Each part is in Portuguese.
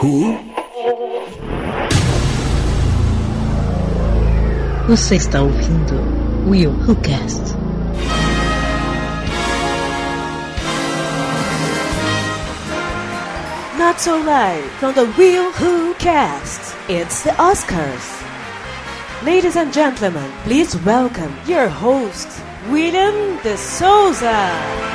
Who? Você está ouvindo Will Who Cast. Not so live from the Will Who Cast. It's the Oscars. Ladies and gentlemen, please welcome your host, William de Souza.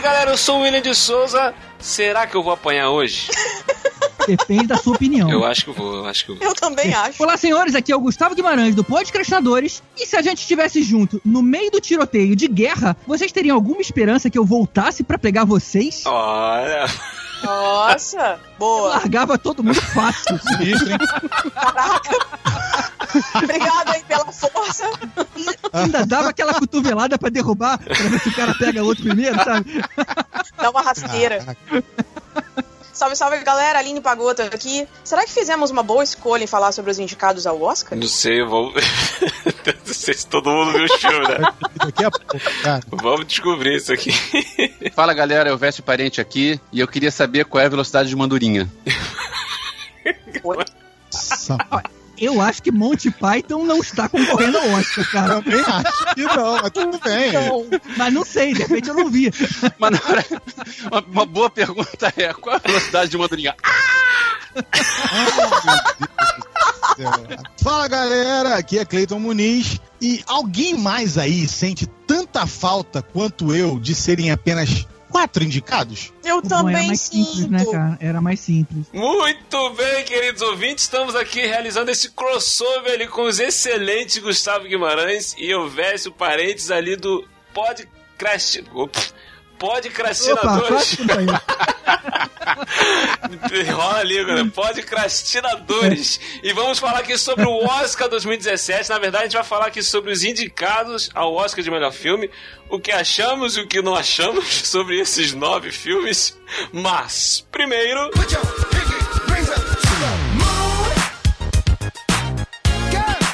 Aí, galera, eu sou o William de Souza. Será que eu vou apanhar hoje? Depende da sua opinião. Eu acho que eu vou, eu acho que eu vou. Eu também acho. Olá, senhores, aqui é o Gustavo Guimarães do Podcastinadores. E se a gente estivesse junto no meio do tiroteio de guerra, vocês teriam alguma esperança que eu voltasse pra pegar vocês? Olha, Nossa, Eu boa. largava todo mundo fácil. Sinistro, hein? Obrigada aí pela força. Ainda dava aquela cotovelada pra derrubar, pra ver se o cara pega outro primeiro, sabe? Dá uma rasteira. Salve, salve, galera. Aline Pagota aqui. Será que fizemos uma boa escolha em falar sobre os indicados ao Oscar? não sei, vamos. não sei se todo mundo viu o filme, né? Daqui a pouco, cara. Vamos descobrir isso aqui. Fala galera, eu Veste Parente aqui e eu queria saber qual é a velocidade de mandurinha. Nossa, Eu acho que Monty Python não está concorrendo ao Oscar, cara. também acho que não, mas tudo bem. Mas não sei, de repente eu não vi. Mas na hora, uma, uma boa pergunta é qual é a velocidade de mandurinha? Fala galera, aqui é Cleiton Muniz. E alguém mais aí sente tanta falta quanto eu de serem apenas quatro indicados? Eu era também mais simples, sinto. né, cara? Era mais simples. Muito bem, queridos ouvintes, estamos aqui realizando esse crossover ali com os excelentes Gustavo Guimarães e eu Vécio parentes ali do Podcast. Ops. Podcrastinadores. quase que não saiu. Enrola a língua, né? Podcrastinadores. E vamos falar aqui sobre o Oscar 2017. Na verdade, a gente vai falar aqui sobre os indicados ao Oscar de melhor filme, o que achamos e o que não achamos sobre esses nove filmes. Mas, primeiro.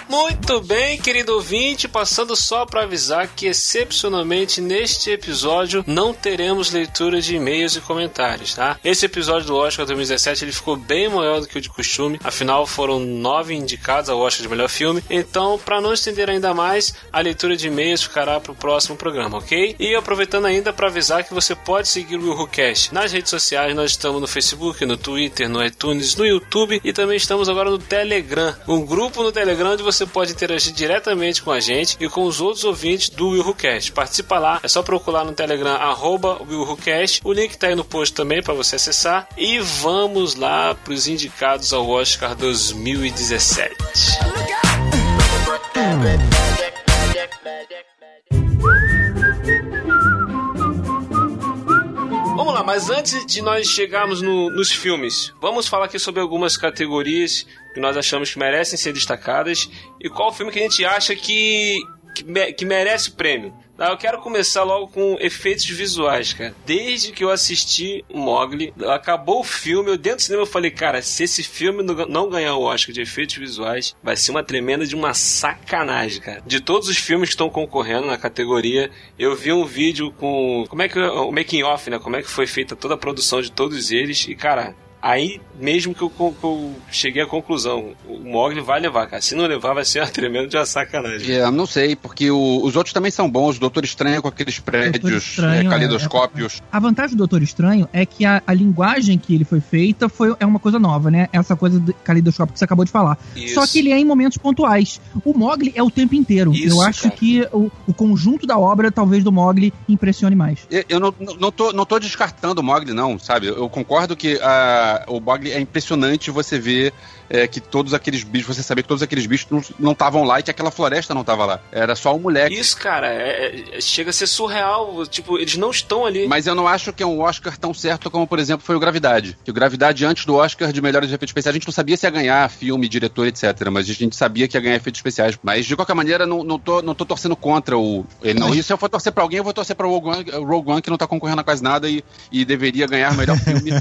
Muito bem, querido ouvinte, passando só para avisar que excepcionalmente neste episódio não teremos leitura de e-mails e comentários, tá? Esse episódio do Oscar 2017 ele ficou bem maior do que o de costume, afinal foram nove indicados ao Oscar de melhor filme, então para não estender ainda mais, a leitura de e-mails ficará para o próximo programa, ok? E aproveitando ainda para avisar que você pode seguir o WhoCast nas redes sociais, nós estamos no Facebook, no Twitter, no iTunes, no YouTube e também estamos agora no Telegram, um grupo no Telegram onde você pode interagir diretamente com a gente e com os outros ouvintes do Will Who Cast. Participa lá, é só procurar no Telegram arroba Will Who Cast. O link tá aí no post também para você acessar. E vamos lá para os indicados ao Oscar 2017. Vamos mas antes de nós chegarmos no- nos filmes, vamos falar aqui sobre algumas categorias que nós achamos que merecem ser destacadas e qual filme que a gente acha que, que, me- que merece o prêmio. Tá, eu quero começar logo com efeitos visuais, cara. Desde que eu assisti Mogli, acabou o filme, eu dentro do cinema eu falei, cara, se esse filme não ganhar o Oscar de efeitos visuais, vai ser uma tremenda de uma sacanagem, cara. De todos os filmes que estão concorrendo na categoria, eu vi um vídeo com. Como é que. O making off, né? Como é que foi feita toda a produção de todos eles. E, cara, aí mesmo que eu, que eu cheguei à conclusão, o Mogli vai levar, cara. Se não levar, vai ser uma tremenda de uma sacanagem. É, não sei, porque o- os outros também são bons. O Doutor Estranho com aqueles prédios, é, é, calidoscópios. A vantagem do Doutor Estranho é que a, a linguagem que ele foi feita foi, é uma coisa nova, né? Essa coisa do calidoscópio que você acabou de falar. Isso. Só que ele é em momentos pontuais. O Mogli é o tempo inteiro. Isso, Eu acho cara. que o, o conjunto da obra, talvez, do Mogli impressione mais. Eu- Eu não, não, tô, não tô descartando o Mogli, não, sabe? Eu concordo que o Mogli é impressionante você ver é, que todos aqueles bichos, você saber que todos aqueles bichos não- estavam lá e que aquela floresta não tava lá. Era só um moleque. Isso, cara, é- é- chega a ser surreal. Tipo, eles não estão ali. Mas eu não acho que é um Oscar tão certo como, por exemplo, foi o Gravidade. Que o Gravidade, antes do Oscar de melhores efeitos especiais, a gente não sabia se ia ganhar filme, diretor, etc. Mas a gente sabia que ia ganhar efeitos especiais. Mas, de qualquer maneira, não, não, tô, não tô torcendo contra o. Ele não. E se eu for torcer pra alguém, eu vou torcer pra Rogue One, Rogue One que não tá concorrendo a quase nada e, e deveria ganhar melhor filme.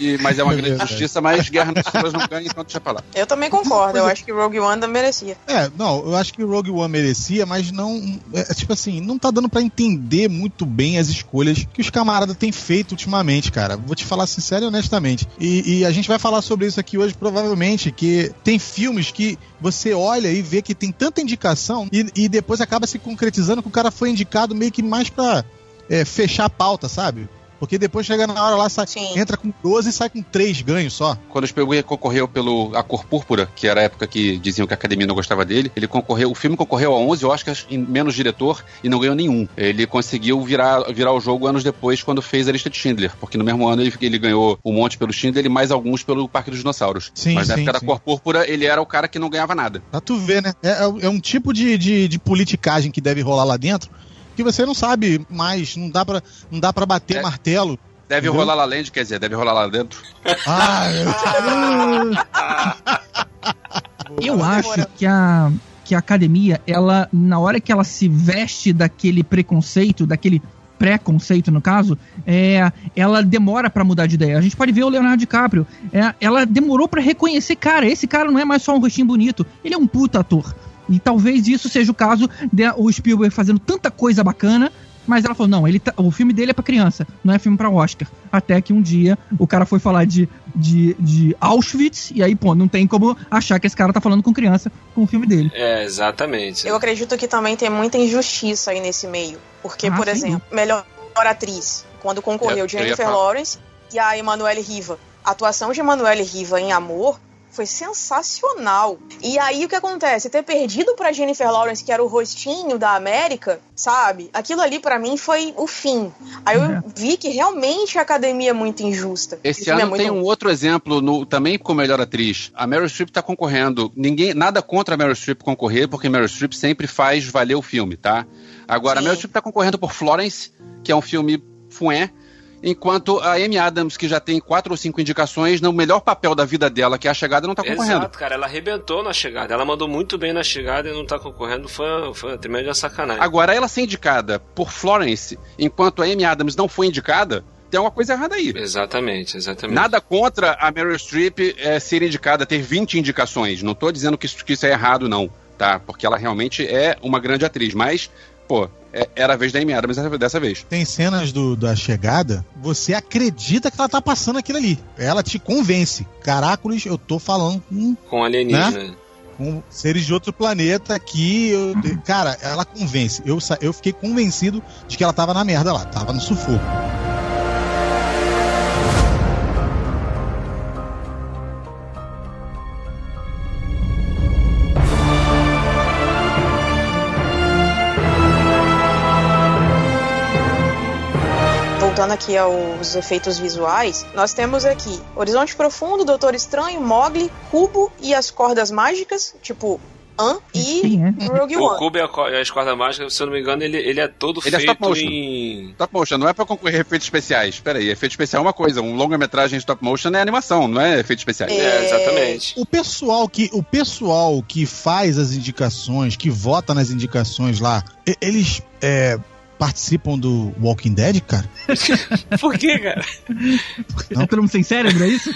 E- mas é uma É grande justiça, mas Guerra nas Estrelas não ganha, então deixa pra lá. Eu também concordo, eu acho que Rogue One merecia. É, não, eu acho que o Rogue One merecia, mas não. É, tipo assim, não tá dando pra entender muito bem as escolhas que os camaradas têm feito ultimamente, cara. Vou te falar sincero e honestamente. E, e a gente vai falar sobre isso aqui hoje, provavelmente, que tem filmes que você olha e vê que tem tanta indicação e, e depois acaba se concretizando que o cara foi indicado meio que mais pra é, fechar a pauta, sabe? Porque depois chega na hora lá, sai, Sim. entra com 12 e sai com 3 ganhos só. Quando o Spielberg concorreu pelo A Cor Púrpura, que era a época que diziam que a academia não gostava dele, ele concorreu, o filme concorreu a 11 Oscars em menos diretor e não ganhou nenhum. Ele conseguiu virar, virar o jogo anos depois quando fez a lista de Schindler, porque no mesmo ano ele, ele ganhou um monte pelo Schindler e mais alguns pelo Parque dos Dinossauros. Sim, Mas na sim, época da sim. Cor Púrpura, ele era o cara que não ganhava nada. Pra tu ver, né? É, é um tipo de, de, de politicagem que deve rolar lá dentro que você não sabe mais, não dá pra, não dá pra bater É. martelo. Deve Entendeu? rolar lá Land, quer dizer, deve rolar lá dentro. Ah, Eu Demorou. acho que a, que a academia, ela, na hora que ela se veste daquele preconceito, daquele preconceito no caso, é, ela demora pra mudar de ideia. A gente pode ver o Leonardo DiCaprio. É, ela demorou pra reconhecer, cara, esse cara não é mais só um rostinho bonito, ele é um puta ator. E talvez isso seja o caso de o Spielberg fazendo tanta coisa bacana, mas ela falou, não, ele tá- o filme dele é pra criança, não é filme pra Oscar. Até que um dia o cara foi falar de, de, de Auschwitz, e aí, pô, não tem como achar que esse cara tá falando com criança com o filme dele. É, exatamente. Eu acredito que também tem muita injustiça aí nesse meio. Porque, Ah, por sem exemplo, melhor atriz, quando concorreu Eu- eu Jennifer falar. Lawrence e a Emanuele Riva. A atuação de Emanuele Riva em Amor foi sensacional. E aí o que acontece? Ter perdido pra Jennifer Lawrence, que era o rostinho da América, sabe? Aquilo ali pra mim foi o fim. Aí eu É. vi que realmente a academia é muito injusta. Esse ano é muito tem um outro exemplo, no- também com melhor atriz. A Meryl Streep tá concorrendo. Ninguém, nada contra a Meryl Streep concorrer, porque Meryl Streep sempre faz valer o filme, tá? Agora, a Sim. Meryl Streep tá concorrendo por Florence, que é um filme fué, enquanto a Amy Adams, que já tem quatro ou cinco indicações, no melhor papel da vida dela, que é a chegada, não tá concorrendo. Exato, cara, ela arrebentou na chegada. Ela mandou muito bem na chegada e não tá concorrendo. Foi, foi uma tremenda sacanagem. Agora, ela ser indicada por Florence, enquanto a Amy Adams não foi indicada, tem alguma coisa errada aí. Exatamente, exatamente. Nada contra a Meryl Streep é, ser indicada, ter 20 indicações. Não tô dizendo que isso, que isso é errado, não, tá? Porque ela realmente é uma grande atriz. Mas, pô, é- era a vez da Amy Adams dessa- dessa vez. tem cenas do, da chegada, você acredita que ela tá passando aquilo ali. Ela te convence. Caracoles, eu tô falando com, Com alienígena. com seres de outro planeta aqui. eu- cara, ela convence. Eu, eu fiquei convencido de que ela tava na merda lá, tava no sufoco. Voltando aqui aos efeitos visuais, nós temos aqui Horizonte Profundo, Doutor Estranho, Mogli, Cubo e as Cordas Mágicas, tipo An e é? Rogue O One. Cubo e a, co- e a escorda mágica, se eu não me engano, ele, ele é todo Ele é stop feito motion. em. Stop motion não é pra concorrer efeitos especiais. Pera aí, efeito especial é uma coisa. Um longa-metragem stop motion é animação, não é efeitos especiais. É. É, exatamente. O pessoal que o pessoal que faz as indicações, que vota nas indicações lá, eles é, participam do Walking Dead, cara? Por quê, cara? É todo mundo sem cérebro, é isso?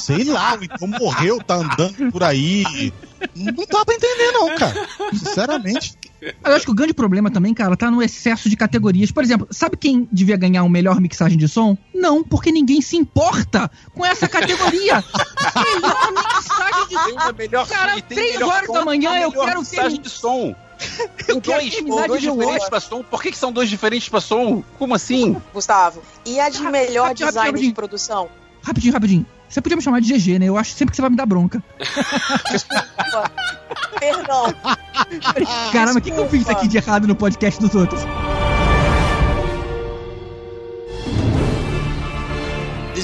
Sei lá, então morreu, tá andando por aí. Não dá pra entender, não, cara. Sinceramente. Eu acho que o grande problema também, cara, tá no excesso de categorias. Por exemplo, sabe quem devia ganhar o melhor mixagem de som? Não, porque ninguém se importa com essa categoria. melhor mixagem de som. Cara, três horas da manhã eu quero mixagem ter- de som. Quero dois, terminar dois de o diferentes pra som. Por que, que são dois diferentes pra som? Como assim? Gustavo. E a de melhor rapidinho, design de rapidinho. produção? Rapidinho, rapidinho. Você podia me chamar de GG, né? Eu acho sempre que você vai me dar bronca. Perdão. Caramba, o que, que eu fiz desculpa. aqui de errado no podcast dos outros?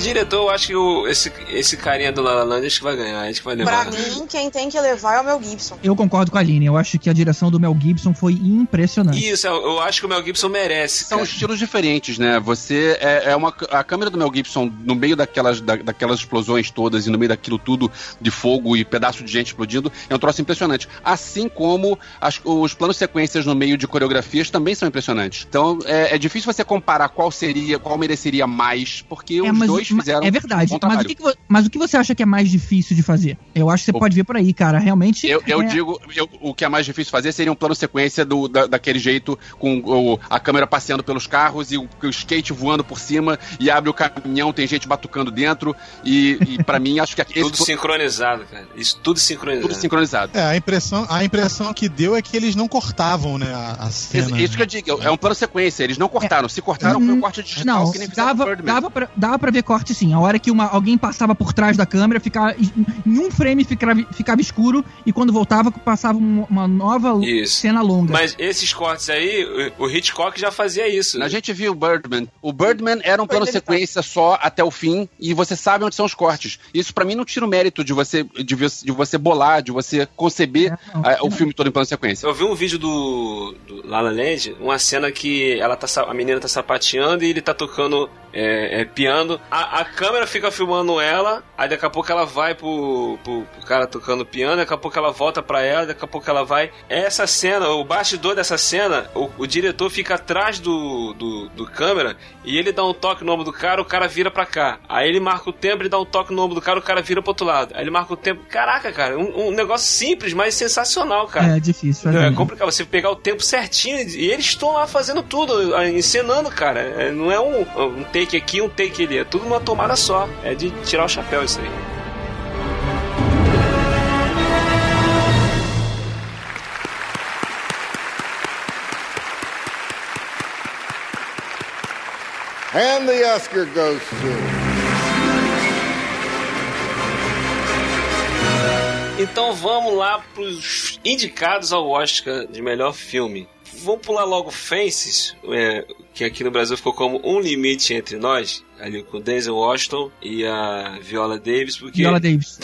Diretor, eu acho que o, esse, esse carinha do La La Land acho que vai ganhar, acho que vai Pra levar. mim, quem tem que levar é o Mel Gibson. Eu concordo com a Aline. Eu acho que a direção do Mel Gibson foi impressionante. Isso, eu, eu acho que o Mel Gibson merece. São cara. estilos diferentes, né? Você é, é uma a câmera do Mel Gibson no meio daquelas, da- daquelas explosões todas e no meio daquilo tudo de fogo e pedaço de gente explodindo é um troço impressionante. Assim como as- os planos sequências no meio de coreografias também são impressionantes. Então é, é difícil você comparar qual seria, qual mereceria mais, porque É, os dois fizeram É verdade. um mas, o que que mas o que você acha que é mais difícil de fazer? Eu acho que você O- pode ver por aí, cara. Realmente. Eu, eu é- digo, eu- o que é mais difícil fazer seria um plano sequência do, da- daquele jeito, com o- a câmera passeando pelos carros e o, o skate voando por cima, e abre o caminhão, tem gente batucando dentro, e, e para mim, acho que esse Tudo sincronizado, cara. Isso tudo sincronizado. tudo sincronizado. É, a impressão, a impressão que deu é que eles não cortavam, né, a, a cena. Isso, isso que eu digo, é um plano sequência, eles não cortaram. Se cortaram, foi um corte digital, Não, que nem dava, dava, pra, dava pra ver corte sim. A hora que uma, alguém passava por trás da câmera, ficava, em um frame ficava, ficava escuro e quando voltava passava um- uma nova Isso. cena longa. Mas esses cortes aí, o Hitchcock já fazia isso. A gente viu o Birdman. O Birdman era um plano Foi sequência só até o fim e você sabe onde são os cortes. Isso pra mim não tira o mérito de você de, você- de você bolar, de você conceber É, não, ah, o não. filme todo em plano sequência. Eu vi um vídeo do, do La La Land, uma cena que ela tá, a menina tá sapateando e ele tá tocando é, é, piano. A, a câmera fica filmando ela, aí daqui a pouco ela vai pro, pro, pro cara tocando piano, daqui a pouco ela volta pra ela, daqui a pouco ela vai. Essa cena, o bastidor dessa cena, o, o diretor fica atrás do, do, do câmera e ele dá um toque no ombro do cara, o cara vira pra cá. Aí ele marca o tempo, ele dá um toque no ombro do cara, o cara vira pro outro lado. Aí ele marca o tempo. Caraca, cara, um, um negócio simples, mas sensacional, cara. É difícil. É realmente. complicado você pegar o tempo certinho e eles estão lá fazendo tudo, encenando, cara. É, Não é um, um take aqui, um take ali, é tudo numa tomada só. É de tirar o chapéu isso aí. And the Oscar goes to. Então vamos lá pros indicados ao Oscar de melhor filme. Vamos pular logo Fences, é, que aqui no Brasil ficou como Um Limite Entre Nós, ali com Denzel Washington e a Viola Davis, porque Viola Davis.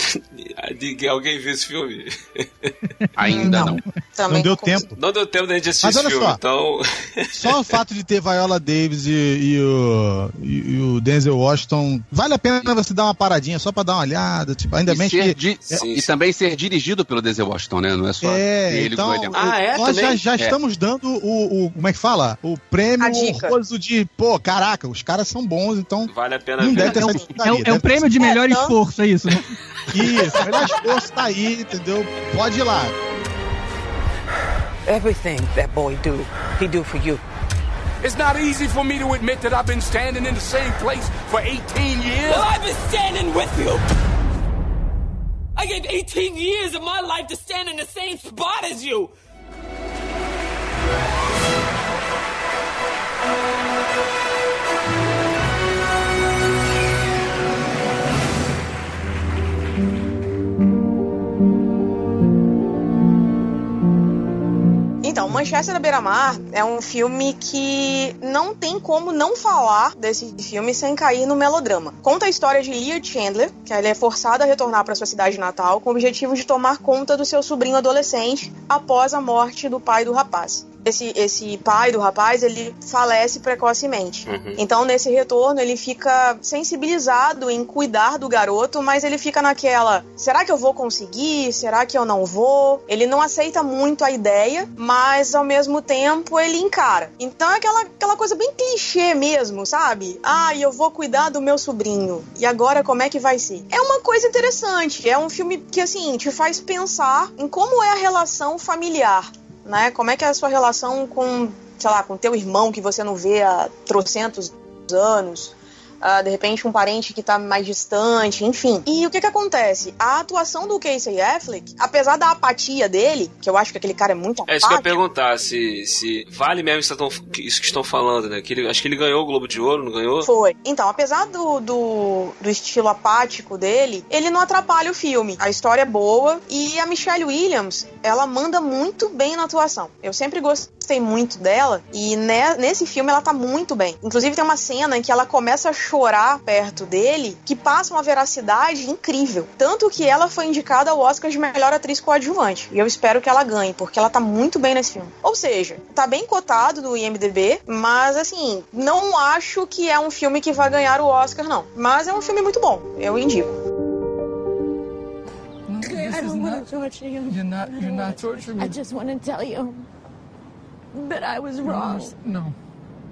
Alguém viu esse filme? Ainda não. Também Não deu concordo. tempo. Não deu tempo da gente assistir Mas esse olha filme, só. então... Só o fato de ter Viola Davis e, e o, e, e o Denzel Washington, vale a pena você dar uma paradinha só pra dar uma olhada, tipo, ainda bem que di- Sim, e sim. também ser dirigido pelo Denzel Washington, né? Não é só É, ele então, com ele. Ah, é? nós já, Também? já É. estamos dando o, o- como é que fala? O prêmio A dica. honroso de, pô, caraca, os caras são bons, então Vale a pena não ver. deve ter É é dificuldade. é o prêmio de melhor É, esforço, é isso, né? Isso, melhor esforço tá aí, entendeu? Pode ir lá. Everything that boy do, he do for you. It's not easy for me to admit that I've been standing in the same place for 18 years. Well, I've been standing with you. I gave 18 years of my life to stand in the same spot as you. Então, Manchester da Beira-Mar é um filme que não tem como não falar desse filme sem cair no melodrama. Conta a história de Leah Chandler, que ela é forçada a retornar para sua cidade natal com o objetivo de tomar conta do seu sobrinho adolescente após a morte do pai do rapaz. Esse, esse pai do rapaz, ele falece precocemente. Uhum. Então, nesse retorno, ele fica sensibilizado em cuidar do garoto, mas ele fica naquela: será que eu vou conseguir? Será que eu não vou? Ele não aceita muito a ideia, mas ao mesmo tempo ele encara. Então é aquela, aquela coisa bem clichê mesmo, sabe? Ah, eu vou cuidar do meu sobrinho. E agora como é que vai ser? É uma coisa interessante. É um filme que, assim, te faz pensar em como é a relação familiar né? Como é que é a sua relação com, sei lá, com teu irmão que você não vê há trocentos anos? Ah, de repente um parente que tá mais distante, enfim. E o que que acontece? A atuação do Casey Affleck, apesar da apatia dele, que eu acho que aquele cara é muito É isso que eu ia apático, perguntar, se, se vale mesmo isso que tão- isso que estão falando, né? Que ele, acho que ele ganhou o Globo de Ouro, não ganhou? Foi. Então, apesar do, do, do estilo apático dele, ele não atrapalha o filme. A história é boa e a Michelle Williams, ela manda muito bem na atuação. Eu sempre gostei muito dela e ne- nesse filme ela tá muito bem. Inclusive tem uma cena em que ela começa a chorar perto dele que passa uma veracidade incrível. Tanto que ela foi indicada ao Oscar de melhor atriz coadjuvante. E eu espero que ela ganhe, porque ela tá muito bem nesse filme. Ou seja, tá bem cotado no IMDB, mas assim, não acho que é um filme que vai ganhar o Oscar, não. Mas é um filme muito bom. Eu indico. I don't want to torture you. You're not, you're not torturing me. I just want to tell you that I was wrong. No,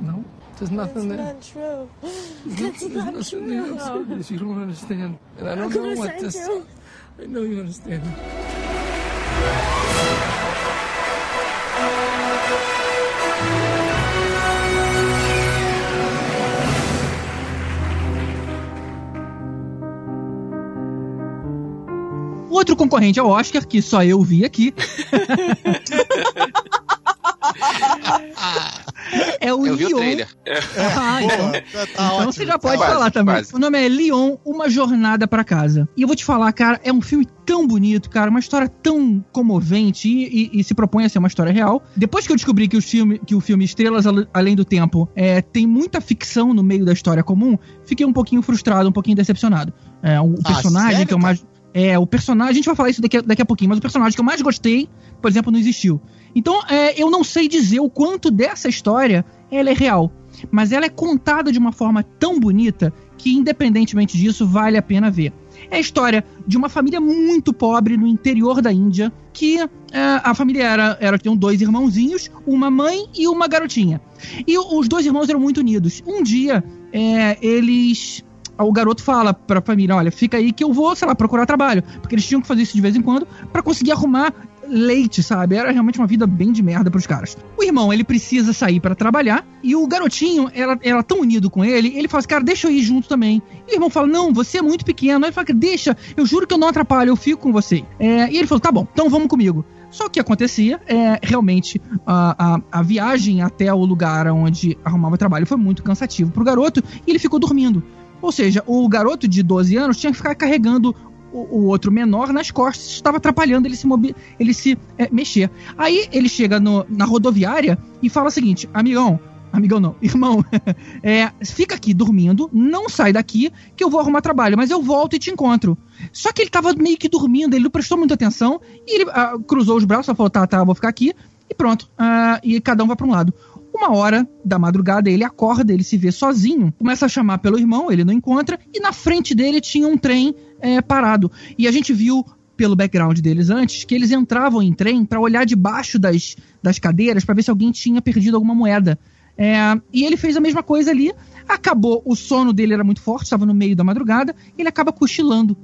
no. There's nothing there. Not true. There's That's not nothing there. I'm true. serious. You don't understand. And I don't know what this. true? I know you understand. Outro concorrente ao Oscar, que só eu vi aqui. é o Eu vi o Leon. trailer. Ah, então, Tá então ótimo, você já tá pode quase, falar também. quase. O nome é Leon, Uma Jornada pra Casa. E eu vou te falar, cara, é um filme tão bonito, cara, uma história tão comovente e, e- e se propõe a ser uma história real. Depois que eu descobri que, os filme, que o filme Estrelas Al- Além do Tempo é, tem muita ficção no meio da história comum, fiquei um pouquinho frustrado, um pouquinho decepcionado. É, o Ah, personagem sério, que eu mais. É, o personagem, a gente vai falar isso daqui a, daqui a pouquinho, mas o personagem que eu mais gostei, por exemplo, não existiu. Então, é, eu não sei dizer o quanto dessa história ela é real. Mas ela é contada de uma forma tão bonita que, independentemente disso, vale a pena ver. É a história de uma família muito pobre no interior da Índia, que é, a família era, era tinham dois irmãozinhos, uma mãe e uma garotinha. E os dois irmãos eram muito unidos. Um dia, é, eles o garoto fala pra família, olha, fica aí que eu vou, sei lá, procurar trabalho. Porque eles tinham que fazer isso de vez em quando pra conseguir arrumar leite, sabe? Era realmente uma vida bem de merda pros caras. O irmão, ele precisa sair pra trabalhar e o garotinho, ela, ela tão unido com ele, ele fala assim, cara, deixa eu ir junto também. E o irmão fala, não, você é muito pequeno. Aí ele fala, deixa, eu juro que eu não atrapalho, eu fico com você. É, e ele falou, tá bom, então vamos comigo. Só que acontecia é realmente a, a, a viagem até o lugar onde arrumava trabalho foi muito cansativo pro garoto e ele ficou dormindo. Ou seja, o garoto de 12 anos tinha que ficar carregando o, o outro menor nas costas, estava atrapalhando ele se, ele se é, mexer. Aí ele chega no- na rodoviária e fala o seguinte: amigão, amigão não, irmão, é, fica aqui dormindo, não sai daqui que eu vou arrumar trabalho, mas eu volto e te encontro. Só que ele tava meio que dormindo, ele não prestou muita atenção e ele ah, cruzou os braços falou: tá, tá, vou ficar aqui e pronto. Ah, e cada um vai para um lado. Uma hora da madrugada, ele acorda, ele se vê sozinho, começa a chamar pelo irmão, ele não encontra, e na frente dele tinha um trem é, parado. E a gente viu pelo background deles antes que eles entravam em trem para olhar debaixo das, das cadeiras para ver se alguém tinha perdido alguma moeda. É, e ele fez a mesma coisa ali. Acabou, o sono dele era muito forte, estava no meio da madrugada, ele acaba cochilando.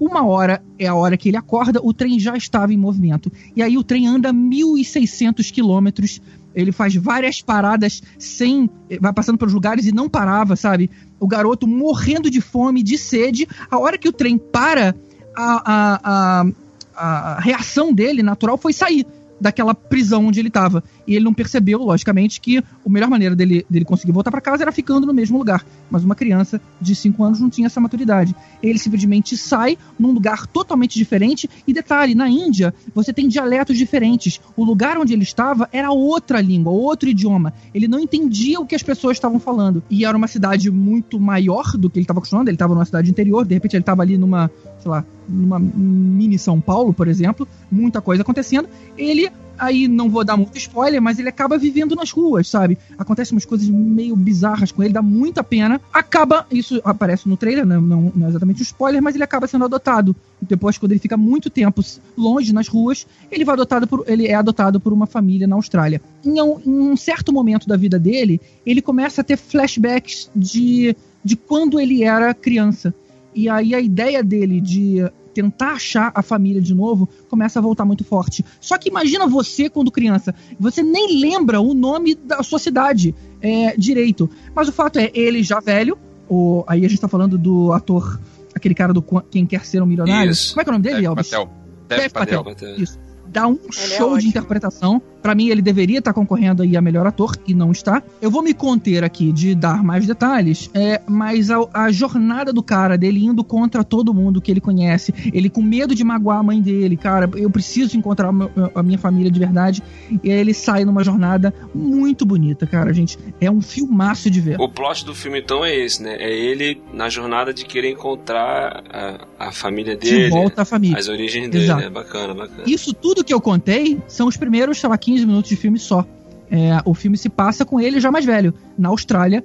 Uma hora é a hora que ele acorda, o trem já estava em movimento. E aí o trem anda 1.600 quilômetros. Ele faz várias paradas sem. Vai passando pelos lugares e não parava, sabe? O garoto morrendo de fome, de sede. A hora que o trem para, a, a, a, a reação dele natural foi sair daquela prisão onde ele estava. E ele não percebeu, logicamente, que a melhor maneira dele, dele conseguir voltar para casa era ficando no mesmo lugar. Mas uma criança de 5 anos não tinha essa maturidade. Ele simplesmente sai num lugar totalmente diferente. E detalhe, na Índia, você tem dialetos diferentes. O lugar onde ele estava era outra língua, outro idioma. Ele não entendia o que as pessoas estavam falando. E era uma cidade muito maior do que ele estava acostumado. Ele estava numa cidade interior, de repente ele estava ali numa, sei lá, numa mini São Paulo, por exemplo, muita coisa acontecendo. Ele aí não vou dar muito spoiler, mas ele acaba vivendo nas ruas, sabe? Acontecem umas coisas meio bizarras com ele, dá muita pena. Acaba, isso aparece no trailer, né? não, não é exatamente um spoiler, mas ele acaba sendo adotado. Depois, quando ele fica muito tempo longe nas ruas, ele vai adotado por, ele é adotado por uma família na Austrália. Em um, em um certo momento da vida dele, ele começa a ter flashbacks de, de quando ele era criança. E aí a ideia dele de tentar achar a família de novo começa a voltar muito forte. Só que imagina você quando criança, você nem lembra o nome da sua cidade é, direito. Mas o fato é, ele já velho, o, aí a gente tá falando do ator, aquele cara do Quem Quer Ser um Milionário. Isso. Como é que é o nome dele, Dev Elvis? Patel. Dev Patel. Patel. Isso. Dá um é show de ótimo. interpretação. Pra mim, ele deveria estar concorrendo aí a melhor ator e não está. Eu vou me conter aqui de dar mais detalhes, é, mas a, a jornada do cara, dele indo contra todo mundo que ele conhece, ele com medo de magoar a mãe dele, cara, eu preciso encontrar a minha família de verdade. E aí ele sai numa jornada muito bonita, cara, gente. É um filmaço de ver. O plot do filme, então, é esse, né? É ele na jornada de querer encontrar a, a família dele. De volta à família. As origens dele, Exato. né? Bacana, bacana. Isso tudo que eu contei são os primeiros, sei lá, 15 minutos de filme só. É, o filme se passa com ele já mais velho, na Austrália,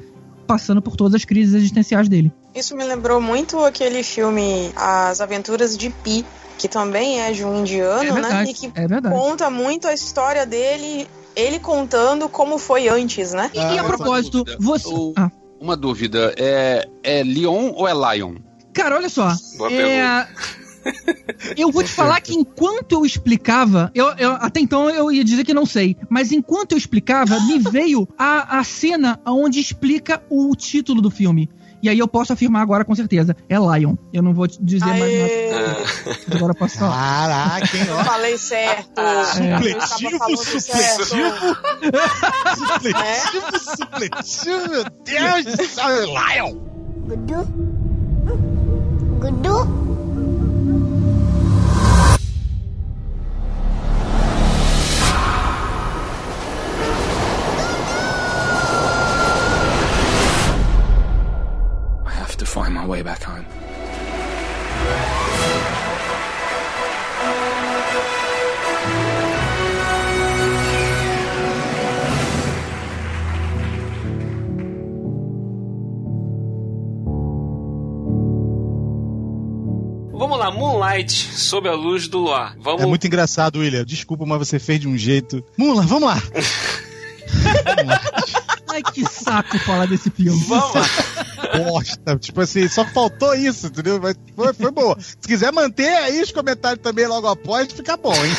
passando por todas as crises existenciais dele. Isso me lembrou muito aquele filme As Aventuras de Pi, que também é de um indiano, É verdade, né? E que é verdade. conta muito a história dele ele contando como foi antes, né? E, e a propósito, você. O- Ah, Uma dúvida, é, é Leon ou é Lion? cara, olha só. Boa É, Eu vou te falar que enquanto eu explicava, eu, eu- até então eu ia dizer que não sei, mas enquanto eu explicava, me veio a, a cena onde explica o título do filme. E aí eu posso afirmar agora com certeza. É Lion. Eu não vou te dizer mais Aê. nada. Agora eu posso falar. Caraca, hein, Eu falei certo. Supletivo, Eu estava falando supletivo. certo. Supletivo, supletivo, meu Deus do céu, Lion. Gudu. Gudu. To find my way back home. Vamos lá, Moonlight, sob a luz do luar. Vamos. É muito engraçado, William. Desculpa, mas você fez de um jeito. Mula, vamos lá. Ai, que saco falar desse filme. Vamos lá. Bosta. Tipo assim, só faltou isso, entendeu? Mas foi, foi boa. Se quiser manter aí os comentários também logo após, fica bom, hein?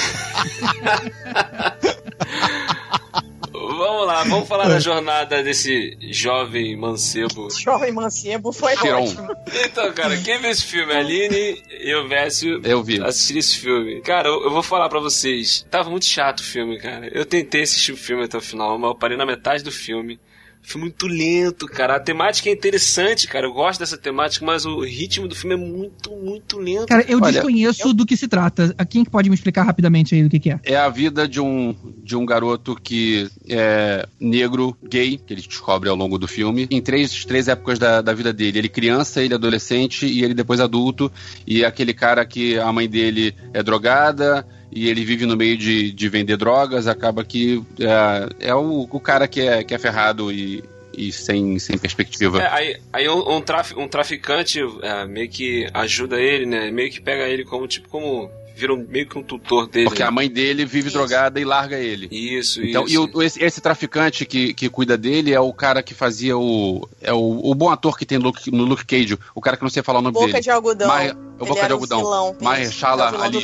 Vamos lá, vamos falar da jornada desse jovem mancebo. Jovem Mancebo foi Chiron. ótimo. Então, cara, quem viu esse filme? A Aline e o Vécio Eu vi. assistiram esse filme. Cara, eu, eu vou falar pra vocês. Tava muito chato o filme, cara. Eu tentei assistir o filme até o final, mas eu parei na metade do filme. Filme muito lento, cara. A temática é interessante, cara. Eu gosto dessa temática, mas o ritmo do filme é muito, muito lento. Cara, eu Olha, desconheço do que se trata. A Quem que pode me explicar rapidamente aí do que, que é? É a vida de um, de um garoto que é negro, gay, que ele descobre ao longo do filme, em três, três épocas da, da vida dele. Ele criança, ele adolescente e ele depois adulto. E é aquele cara que a mãe dele é drogada e ele vive no meio de, de vender drogas, acaba que é, é o, o cara que é, que é ferrado e, e sem, sem perspectiva. É, aí aí um, um, trafi- um traficante é, meio que ajuda ele, né? Meio que pega ele como, tipo, como. Vira um- meio que um tutor dele. Porque né? a mãe dele vive drogada e larga ele. Isso, Então, isso. e o- esse, esse traficante que, que cuida dele é o cara que fazia o. É o, o bom ator que tem no Luke, no Luke Cage, o cara que não sei falar o nome Boca dele. de algodão. Mar, é o Ele Boca de o Algodão. vilão, Mahershala É Ali.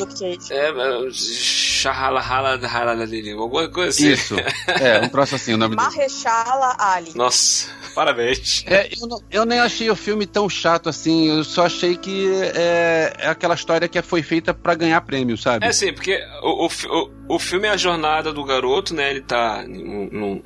É, charrala, rala, rala dele, alguma coisa assim. Isso. É, um troço assim o nome dele. Marrechala Ali. Nossa, parabéns. É, eu, não- eu nem achei o filme tão chato assim, eu só achei que é, é aquela história que foi feita pra ganhar prêmio, sabe? É sim, porque o, o, o filme é a jornada do garoto, né? Ele tá no, no,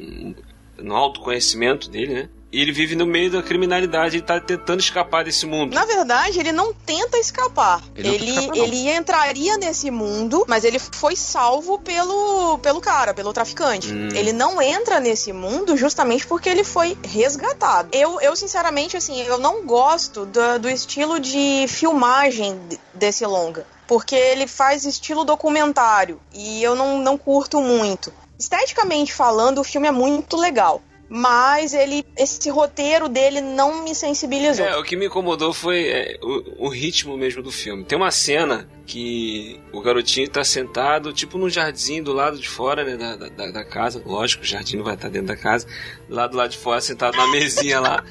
no autoconhecimento dele, né? E ele vive no meio da criminalidade, ele tá tentando escapar desse mundo. Na verdade, ele não tenta escapar. Ele Ele, não. ele entraria nesse mundo, mas ele foi salvo pelo, pelo cara, pelo traficante. Hum. Ele não entra nesse mundo justamente porque ele foi resgatado. Eu, eu sinceramente, assim, eu não gosto do, do estilo de filmagem de- desse longa. Porque ele faz estilo documentário. E eu não, não curto muito. Esteticamente falando, o filme é muito legal. Mas ele. Esse roteiro dele não me sensibilizou. É, o que me incomodou foi é, o, o ritmo mesmo do filme. Tem uma cena que o garotinho tá sentado, tipo num jardim do lado de fora, né, da, da, da casa. Lógico, o jardim não vai estar dentro da casa. Lá do lado de fora, sentado na mesinha lá.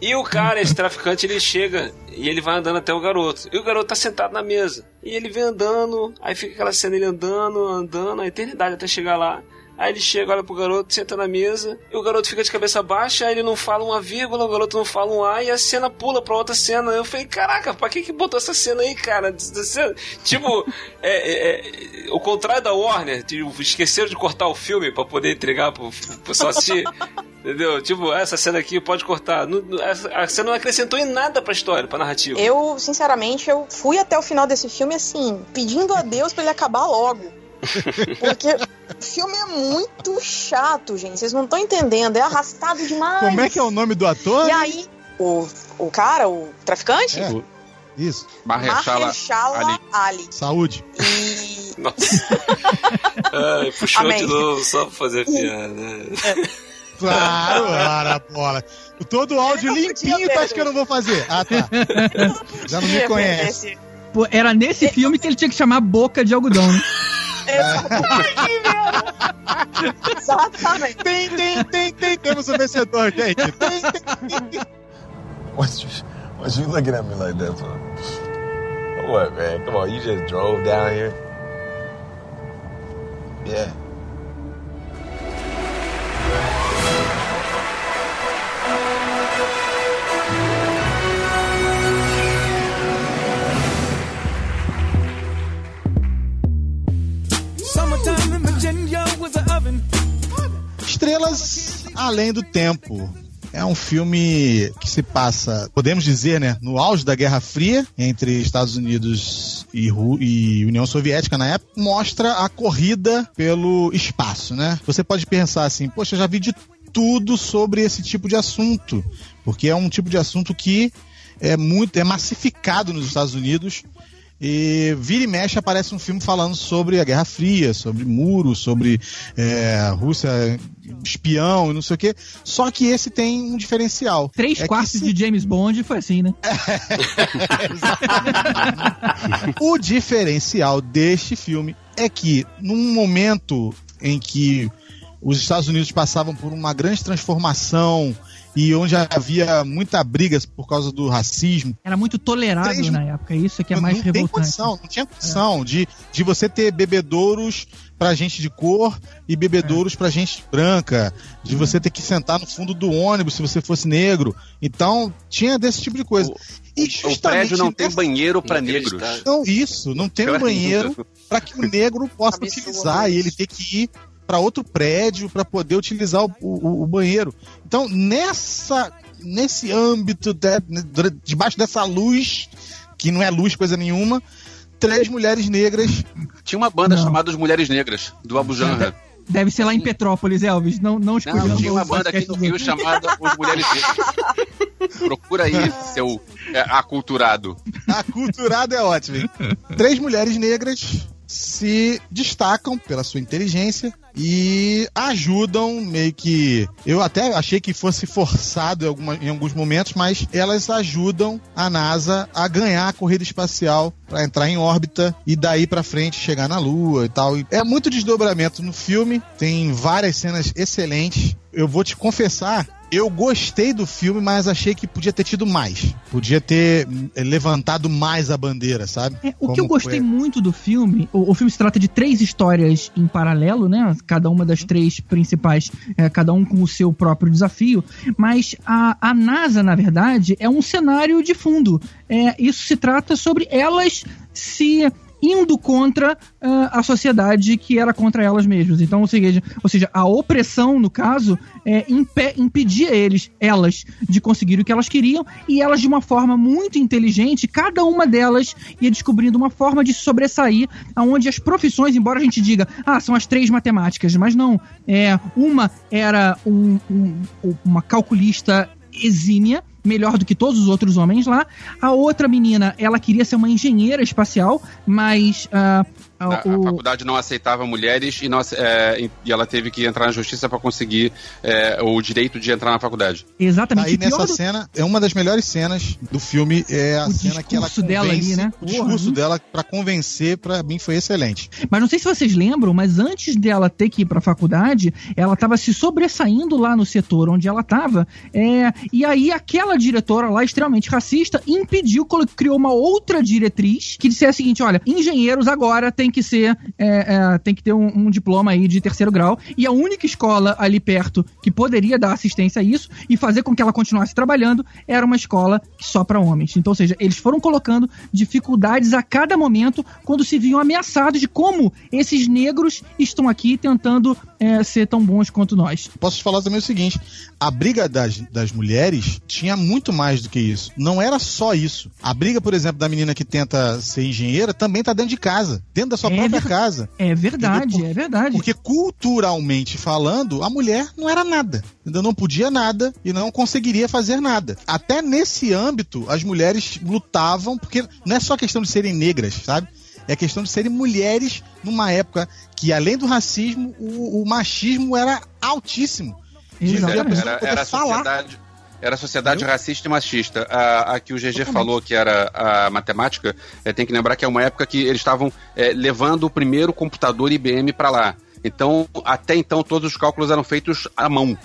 E o cara, esse traficante, ele chega e ele vai andando até o garoto. E o garoto tá sentado na mesa. E ele vem andando, aí fica aquela cena ele andando, andando, a eternidade até chegar lá. Aí ele chega, olha pro garoto, senta na mesa, e o garoto fica de cabeça baixa, aí ele não fala uma vírgula, o garoto não fala um A, e a cena pula pra outra cena. Eu falei, caraca, pra que que botou essa cena aí, cara? Tipo, é, é, é, o contrário da Warner, tipo, esqueceram de cortar o filme pra poder entregar pro, pro pessoal assistir. Entendeu? Tipo, essa cena aqui pode cortar. A cena não acrescentou em nada pra história, pra narrativa. Eu, sinceramente, eu fui até o final desse filme assim, pedindo a Deus pra ele acabar logo. Porque o filme é muito chato, gente. Vocês não estão entendendo. É arrastado demais. Como é que é o nome do ator? E aí, o, o cara, o traficante? É. Isso. Mahershala Mahershala Ali. Ali. Saúde. E Nossa. Ai, puxou Amém. de novo só pra fazer piada. Claro, ora, bola. Todo o áudio limpinho, tu acha perder. que eu não vou fazer? Ah, tá. Já não me conhece. Pô, era nesse filme que ele tinha que chamar Boca de Algodão, né? Exatamente. Exatamente. Tem, tem, tem, tem. Temos um vencedor, gente. Tem, tem, tem. What's you, what's you looking at me like that for? What, man? Come on, you just drove down here? Yeah. Estrelas Além do Tempo. É um filme que se passa, podemos dizer, né, no auge da Guerra Fria entre Estados Unidos e, e União Soviética na época, mostra a corrida pelo espaço, né? Você pode pensar assim, poxa, eu já vi de tudo sobre esse tipo de assunto, porque é um tipo de assunto que é muito é massificado nos Estados Unidos e vira e mexe aparece um filme falando sobre a Guerra Fria, sobre muro, sobre é, Rússia espião e não sei o quê. Só que esse tem um diferencial. Três É quartos se- de James Bond foi assim, né? O diferencial deste filme é que, num momento em que os Estados Unidos passavam por uma grande transformação e onde havia muita briga por causa do racismo, Era muito tolerável Três- na época, isso é que é não, mais não tem revoltante. condição, não tinha condição de, de você ter bebedouros pra gente de cor e bebedouros pra gente branca, de você ter que sentar no fundo do ônibus se você fosse negro. Então, tinha desse tipo de coisa. e O prédio não tem nessa- banheiro pra negros. Não, isso, não tem um banheiro para que o negro possa utilizar e ele ter que ir para outro prédio para poder utilizar o, o- o banheiro. Então, nessa nesse âmbito, de- debaixo dessa luz, que não é luz coisa nenhuma, três mulheres negras. Tinha uma banda Não. chamada As Mulheres Negras, do Abu Janra. Deve ser lá em Petrópolis, Elvis. Não, não Não, escolhendo tinha uma banda aqui no Rio chamada As Mulheres Negras. Procura aí, seu é, aculturado. Aculturado é ótimo. hein? Três mulheres negras se destacam pela sua inteligência e ajudam meio que. Eu até achei que fosse forçado em, alguma- em alguns momentos, mas elas ajudam a NASA a ganhar a corrida espacial para entrar em órbita e daí pra frente chegar na Lua e tal. É muito desdobramento no filme, tem várias cenas excelentes. Eu vou te confessar eu gostei do filme, mas achei que podia ter tido mais. Podia ter eh, levantado mais a bandeira, sabe? É, o Como que eu gostei foi- muito do filme, o, o filme se trata de três histórias em paralelo, né? Cada uma das três principais, é, cada um com o seu próprio desafio. Mas a, a NASA, na verdade, é um cenário de fundo. É, isso se trata sobre elas se indo contra ah, a sociedade que era contra elas mesmas. Então, ou seja, ou seja a opressão, no caso, é, impe- impedia eles, elas, de conseguir o que elas queriam, e elas, de uma forma muito inteligente, cada uma delas ia descobrindo uma forma de sobressair, aonde as profissões, embora a gente diga, ah, são as três matemáticas, mas não. É, uma era um- um- uma calculista exímia, melhor do que todos os outros homens lá. A outra menina, ela queria ser uma engenheira espacial, mas ah, ah, A, a o- faculdade não aceitava mulheres e, não é, e ela teve que entrar na justiça para conseguir é, o direito de entrar na faculdade. exatamente. Aí E nessa do- cena, é uma das melhores cenas do filme, é a O cena que ela discurso dela convence, ali, né? O Porra, discurso hein? dela pra convencer, pra mim foi excelente. Mas não sei se vocês lembram, mas antes dela ter que ir pra faculdade, ela tava se sobressaindo lá no setor onde ela tava. é, e aí aquela diretora lá, extremamente racista, impediu, criou uma outra diretriz que disse a seguinte: olha, engenheiros agora tem que ser. é, é, tem que ter um, um diploma aí de terceiro grau. E a única escola ali perto que poderia dar assistência a isso e fazer com que ela continuasse trabalhando era uma escola só para homens. Então, ou seja, eles foram colocando dificuldades a cada momento quando se viam ameaçados de como esses negros estão aqui tentando é, ser tão bons quanto nós. Posso te falar também o seguinte: a briga das, das mulheres tinha muito mais do que isso. Não era só isso. A briga, por exemplo, da menina que tenta ser engenheira também tá dentro de casa, dentro da sua É própria ver- casa. É verdade, é verdade. Porque culturalmente falando, a mulher não era nada. Ainda não podia nada e não conseguiria fazer nada. Até nesse âmbito, as mulheres lutavam, porque não é só questão de serem negras, sabe? É questão de serem mulheres numa época que, além do racismo, o, o machismo era altíssimo. A Era, era, era a falar. sociedade. Era a sociedade racista e machista. A, a que o GG falou que era a matemática, é, tem que lembrar que é uma época que eles estavam é, levando o primeiro computador IBM para lá. Então, até então, todos os cálculos eram feitos à mão.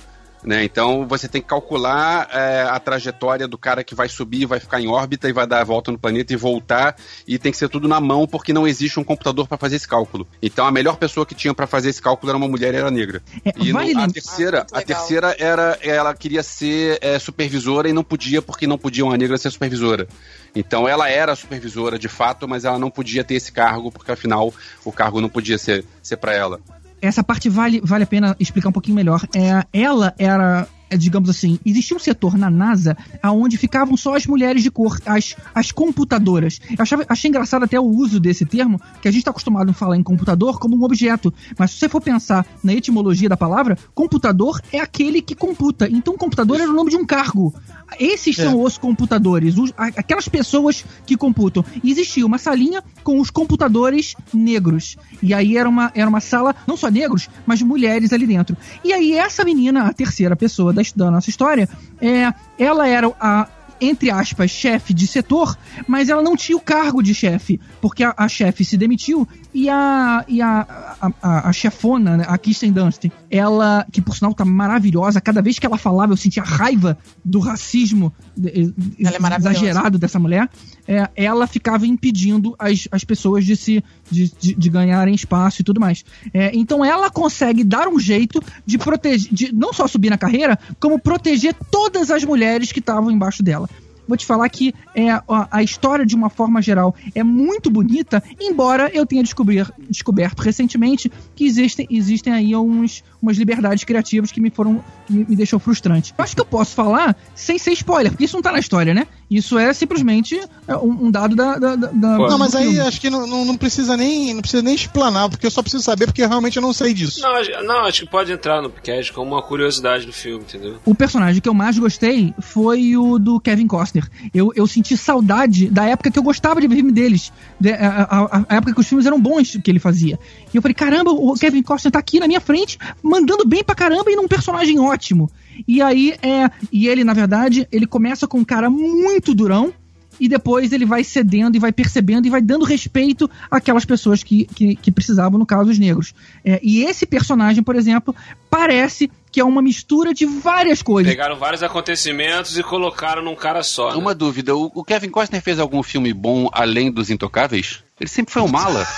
Né? Então você tem que calcular é, a trajetória do cara que vai subir, vai ficar em órbita e vai dar a volta no planeta e voltar, e tem que ser tudo na mão porque não existe um computador para fazer esse cálculo. Então a melhor pessoa que tinha para fazer esse cálculo era uma mulher e era negra. É, e vale no- a terceira, a terceira era ela queria ser é, supervisora e não podia porque não podia uma negra ser supervisora. Então ela era supervisora de fato, mas ela não podia ter esse cargo porque afinal o cargo não podia ser, ser para ela. Essa parte vale, vale a pena explicar um pouquinho melhor. É, ela era, digamos assim, existia um setor na NASA onde ficavam só as mulheres de cor, as, as computadoras. Eu achava, achei engraçado até o uso desse termo, que a gente está acostumado a falar em computador como um objeto. Mas se você for pensar na etimologia da palavra, computador é aquele que computa. Então, computador era o nome de um cargo. Esses são os computadores, os- aquelas pessoas que computam. E existia uma salinha com os computadores negros. E aí era uma, era uma sala, não só negros, mas mulheres ali dentro. E aí essa menina, a terceira pessoa da, da nossa história, é, ela era a entre aspas, chefe de setor, mas ela não tinha o cargo de chefe, porque a, a chefe se demitiu e a, e a, a, a, a chefona, né, a Kirsten Dunst, ela, que por sinal tá maravilhosa, cada vez que ela falava eu sentia raiva do racismo Ela é exagerado dessa mulher, é, ela ficava impedindo as, as pessoas de se de, de, de ganharem espaço e tudo mais. É, então ela consegue dar um jeito de proteger, de não só subir na carreira, como proteger todas as mulheres que estavam embaixo dela. Vou te falar que é, a, a história, de uma forma geral, é muito bonita, embora eu tenha descobrir, descoberto recentemente que existem, existem aí uns, umas liberdades criativas que me foram. que me, me deixou frustrante. Eu acho que eu posso falar sem ser spoiler, porque isso não tá na história, né? Isso é simplesmente é, um, um dado da. da, da- Não, mas aí acho que não, não, não precisa nem não precisa nem explanar, porque eu só preciso saber porque realmente eu não sei disso. Não, acho- não, acho que pode entrar no podcast como uma curiosidade do filme, entendeu? O personagem que eu mais gostei foi o do Kevin Costner. Eu, eu senti saudade da época que eu gostava de ver filme deles. De- a, a- a época que os filmes eram bons que ele fazia. E eu falei, caramba, o Kevin Costner tá aqui na minha frente, mandando bem pra caramba e num personagem ótimo. E aí, é. E ele, na verdade, ele começa com um cara muito durão. E depois ele vai cedendo e vai percebendo e vai dando respeito àquelas pessoas que, que, que precisavam, no caso, os negros. É, e esse personagem, por exemplo, parece que é uma mistura de várias coisas. Pegaram vários acontecimentos e colocaram num cara só. Né? Uma dúvida, o, o Kevin Costner fez algum filme bom além dos Intocáveis? Ele sempre foi um mala.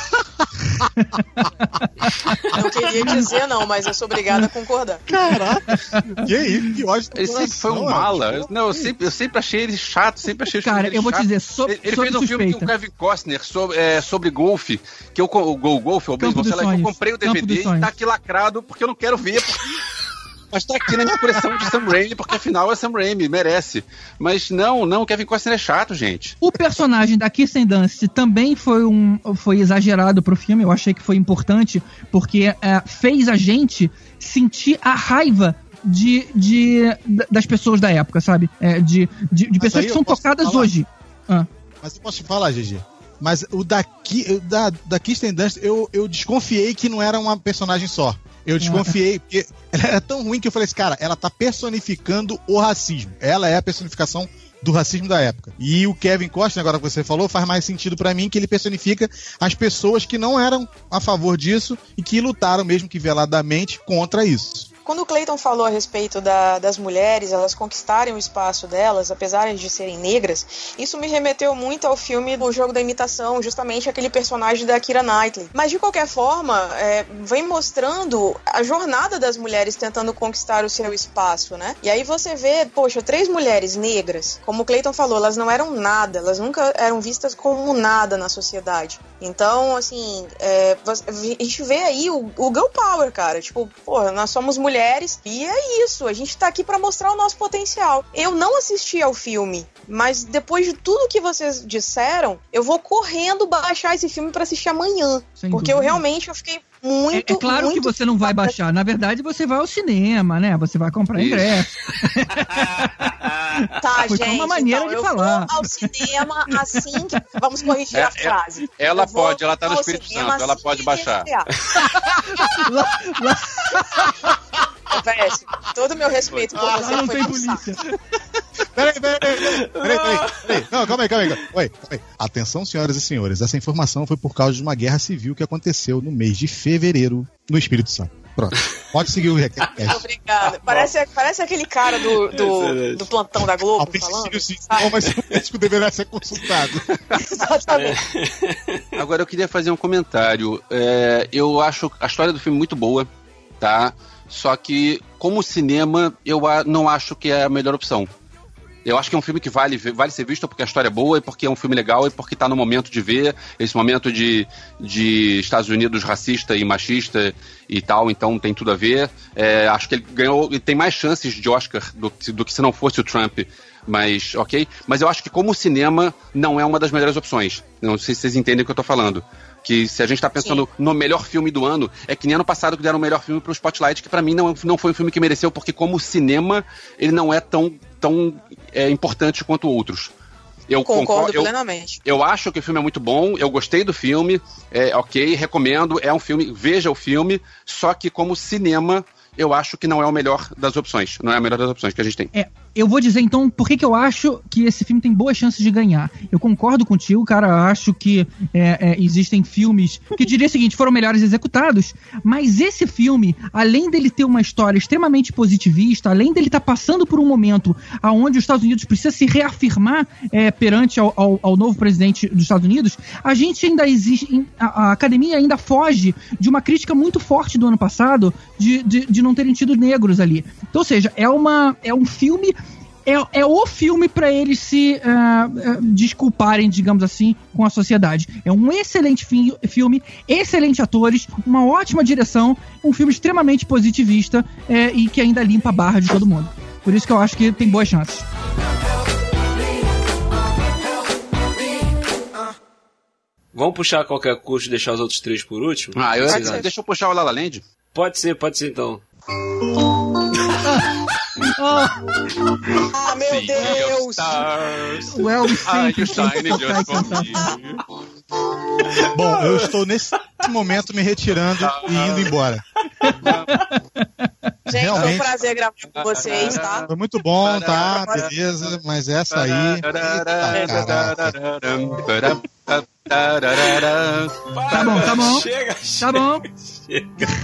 Não queria dizer não, mas eu sou obrigada a concordar. Caraca, que isso, que ódio. Ele sempre foi um coração, mala. Não, eu sempre, eu sempre achei ele chato, sempre achei Cara, eu vou te chato. dizer, so- Ele, ele fez um filme com suspeita. o Kevin Costner sobre, é, sobre golfe, que eu, o Gol Golf, ou beisebol, sei lá, que eu comprei o DVD e tá aqui lacrado porque eu não quero ver. porque- Mas tá aqui na minha coleção de Sam Raimi, porque afinal é Sam Raimi, merece. Mas não, não, o Kevin Costner é chato, gente. O personagem da Kirsten Dunst também foi, um, foi exagerado pro filme. Eu achei que foi importante porque é, fez a gente sentir a raiva de, de, da- das pessoas da época, sabe? É, de, de, de pessoas que são tocadas falar? hoje. Ah. Mas eu posso te falar, GG. Mas o da, Ki- da, da Kirsten Dunst, eu, eu desconfiei que não era uma personagem só. Eu desconfiei, porque ela era tão ruim que eu falei assim, cara, ela tá personificando o racismo. Ela é a personificação do racismo da época. E o Kevin Costner, agora que você falou, faz mais sentido pra mim que ele personifica as pessoas que não eram a favor disso e que lutaram mesmo que veladamente contra isso. Quando o Clayton falou a respeito da- das mulheres, elas conquistarem o espaço delas, apesar de serem negras, isso me remeteu muito ao filme do Jogo da Imitação, justamente aquele personagem da Kira Knightley. Mas de qualquer forma, é, vem mostrando a jornada das mulheres tentando conquistar o seu espaço, né? E aí você vê, poxa, três mulheres negras, como o Clayton falou, elas não eram nada, elas nunca eram vistas como nada na sociedade. Então, assim, é, a gente vê aí o, o girl power, cara. Tipo, porra, nós somos mulheres e é isso. A gente tá aqui pra mostrar o nosso potencial. Eu não assisti ao filme, mas depois de tudo que vocês disseram, eu vou correndo baixar esse filme pra assistir amanhã. Sem porque eu dúvida. realmente eu fiquei muito. é claro que muito você não vai baixar. Na verdade, você vai ao cinema, né? Você vai comprar Isso. ingresso. Tá, Foi gente. uma maneira então, de eu falar. vou ao cinema assim que. Vamos corrigir É, a é, frase. ela Eu pode, ela tá no Espírito Santo, ela assim pode que baixar. estrear. Vécio, todo o meu respeito por você não foi tem polícia. Peraí, peraí, peraí, peraí, peraí, peraí. Não, calma aí, calma aí. Calma aí, calma aí. Atenção, senhoras e senhores. Essa informação foi por causa de uma guerra civil que aconteceu no mês de fevereiro no Espírito Santo. Pronto. Pode seguir o recado. Obrigada. Parece, parece aquele cara do, do, do plantão da Globo falando. Sim, não, mas o médico deverá ser consultado. Exatamente. Agora eu queria fazer um comentário. É, eu acho a história do filme muito boa, tá? Só que, como cinema, eu não acho que é a melhor opção. Eu acho que é um filme que vale, vale ser visto porque a história é boa e porque é um filme legal e porque tá no momento de ver, esse momento de, de Estados Unidos racista e machista e tal, então tem tudo a ver. É, acho que ele ganhou e tem mais chances de Oscar do, do que se não fosse o Trump. Mas, ok? Mas eu acho que como cinema não é uma das melhores opções. Não sei se vocês entendem o que eu tô falando. Que se a gente tá pensando no melhor filme do ano, é que nem ano passado que deram o melhor filme pro Spotlight, que pra mim não, não foi um filme que mereceu, porque como cinema, ele não é tão, tão é, importante quanto outros. Eu Concordo eu, plenamente. eu acho que o filme é muito bom, eu gostei do filme, é ok, recomendo, é um filme, veja o filme, só que como cinema, eu acho que não é o melhor das opções, não é a melhor das opções que a gente tem. É, eu vou dizer então por que, que eu acho que esse filme tem boas chances de ganhar. Eu concordo contigo, cara. Eu acho que é, é, existem filmes que eu diria o seguinte: foram melhores executados, mas esse filme, além dele ter uma história extremamente positivista, além dele estar passando por um momento onde os Estados Unidos precisa se reafirmar é, perante ao, ao- ao novo presidente dos Estados Unidos, a gente ainda existe. A, a academia ainda foge de uma crítica muito forte do ano passado de, de, de não terem tido negros ali. Então, ou seja, é, uma, é um filme é, é o filme para eles se ah, desculparem, digamos assim, com a sociedade. É um excelente fi- filme, excelentes atores, uma ótima direção, um filme extremamente positivista é, e que ainda limpa a barra de todo mundo. Por isso que eu acho que tem boas chances. Vamos puxar qualquer custo e deixar os outros três por último? Ah, eu, acham? deixa eu puxar o La La Land. Pode ser, pode ser então. Ah, meu Deus! Well, Ah, you shine just for me. Bom, eu estou nesse momento me retirando e indo embora. Gente, foi um Realmente. prazer gravar com vocês, tá? Foi muito bom, tá? Beleza, mas essa aí. Eita. Tá bom, tá bom. Chega, Tá bom.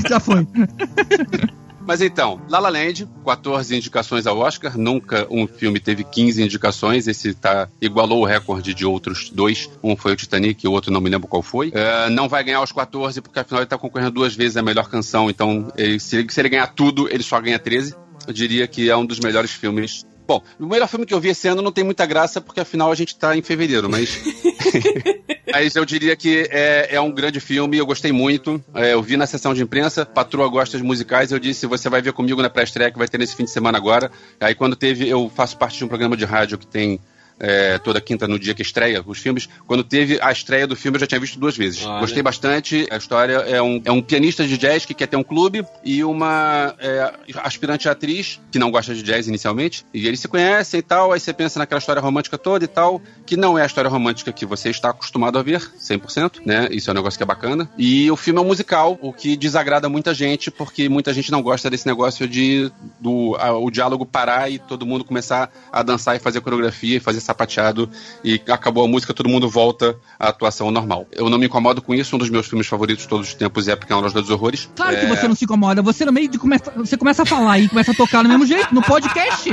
Já foi. Mas então, La La Land, 14 indicações ao Oscar. Nunca um filme teve 15 indicações. Esse tá igualou o recorde de outros dois. Um foi o Titanic e o outro não me lembro qual foi. É, não vai ganhar os 14 porque afinal ele tá concorrendo duas vezes a melhor canção. Então, ele- se, ele, se ele ganhar tudo, ele só ganha 13. Eu diria que é um dos melhores filmes. Bom, o melhor filme que eu vi esse ano não tem muita graça porque afinal a gente tá em fevereiro, mas Mas eu diria que é, é um grande filme, eu gostei muito. É, eu vi na sessão de imprensa, Patroa gosta de musicais, eu disse, você vai ver comigo na pré-estreia que vai ter nesse fim de semana agora. Aí quando teve, eu faço parte de um programa de rádio que tem é, toda quinta no dia que estreia os filmes. Quando teve a estreia do filme, eu já tinha visto duas vezes. Olha. Gostei bastante. A história é um, é um pianista de jazz que quer ter um clube e uma é, aspirante atriz que não gosta de jazz inicialmente. E eles se conhecem e tal. Aí você pensa naquela história romântica toda e tal, que não é a história romântica que você está acostumado a ver, 100%, né? Isso é um negócio que é bacana. E o filme é um musical, o que desagrada muita gente, porque muita gente não gosta desse negócio de do, a- o diálogo parar e todo mundo começar a dançar e fazer coreografia e fazer sapateado e acabou a música, todo mundo volta à atuação normal. Eu não me incomodo com isso, um dos meus filmes favoritos de todos os tempos é A Pequena Loja dos Horrores. Claro que É, você não se incomoda. Você no meio de começa, você começa a falar e começa a tocar do mesmo jeito, no podcast.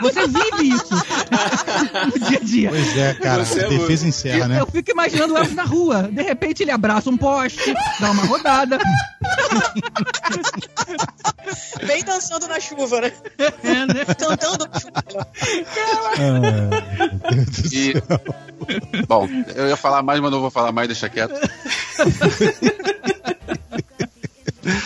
Você vive isso no dia a dia. Pois é, cara. Você é defesa encerra, né? Eu fico imaginando o Elvis na rua. De repente ele abraça um poste, dá uma rodada. Bem dançando na chuva, né? É, né? Cantando na chuva. Ah, meu Deus do E- céu. Bom, eu ia falar mais, mas não vou falar mais, deixa quieto.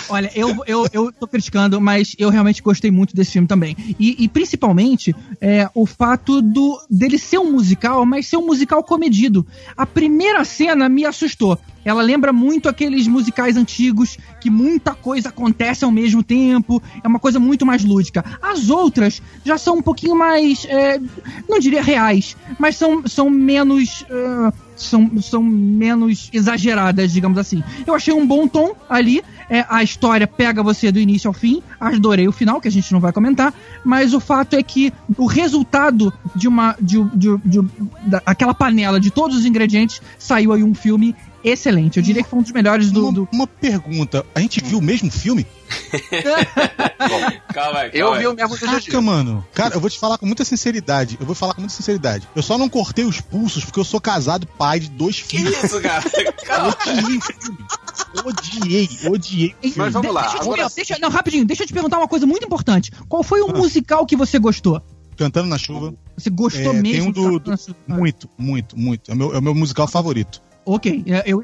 Olha, eu, eu, eu tô criticando, mas eu realmente gostei muito desse filme também. E, e principalmente é, o fato do dele ser um musical, mas ser um musical comedido. A primeira cena me assustou. Ela lembra muito aqueles musicais antigos que muita coisa acontece ao mesmo tempo. É uma coisa muito mais lúdica. As outras já são um pouquinho mais. é, não diria reais, mas são, são menos. ah, são, são menos exageradas, digamos assim. Eu achei um bom tom ali. É, a história pega você do início ao fim. Adorei o final, que a gente não vai comentar. Mas o fato é que o resultado de uma. de, de, de, da, aquela panela de todos os ingredientes saiu aí um filme excelente. Eu diria que foi um dos melhores do. Uma, do... uma pergunta: a gente viu o mesmo filme? calma aí, calma Eu vi o mesmo que Caraca, mano. Cara, eu vou te falar com muita sinceridade. Eu vou falar com muita sinceridade. Eu só não cortei os pulsos porque eu sou casado, pai de dois filhos. isso, cara? Odiei o filme. Odiei, odiei. filme. Mas vamos lá. Deixa, eu te Agora, deixa- não, rapidinho, deixa eu te perguntar uma coisa muito importante. Qual foi o Ah. musical que você gostou? Cantando na chuva. Você gostou É, mesmo? Tem um do, do? Muito, muito, muito. É o meu, é o meu musical favorito. Ok, é, eu,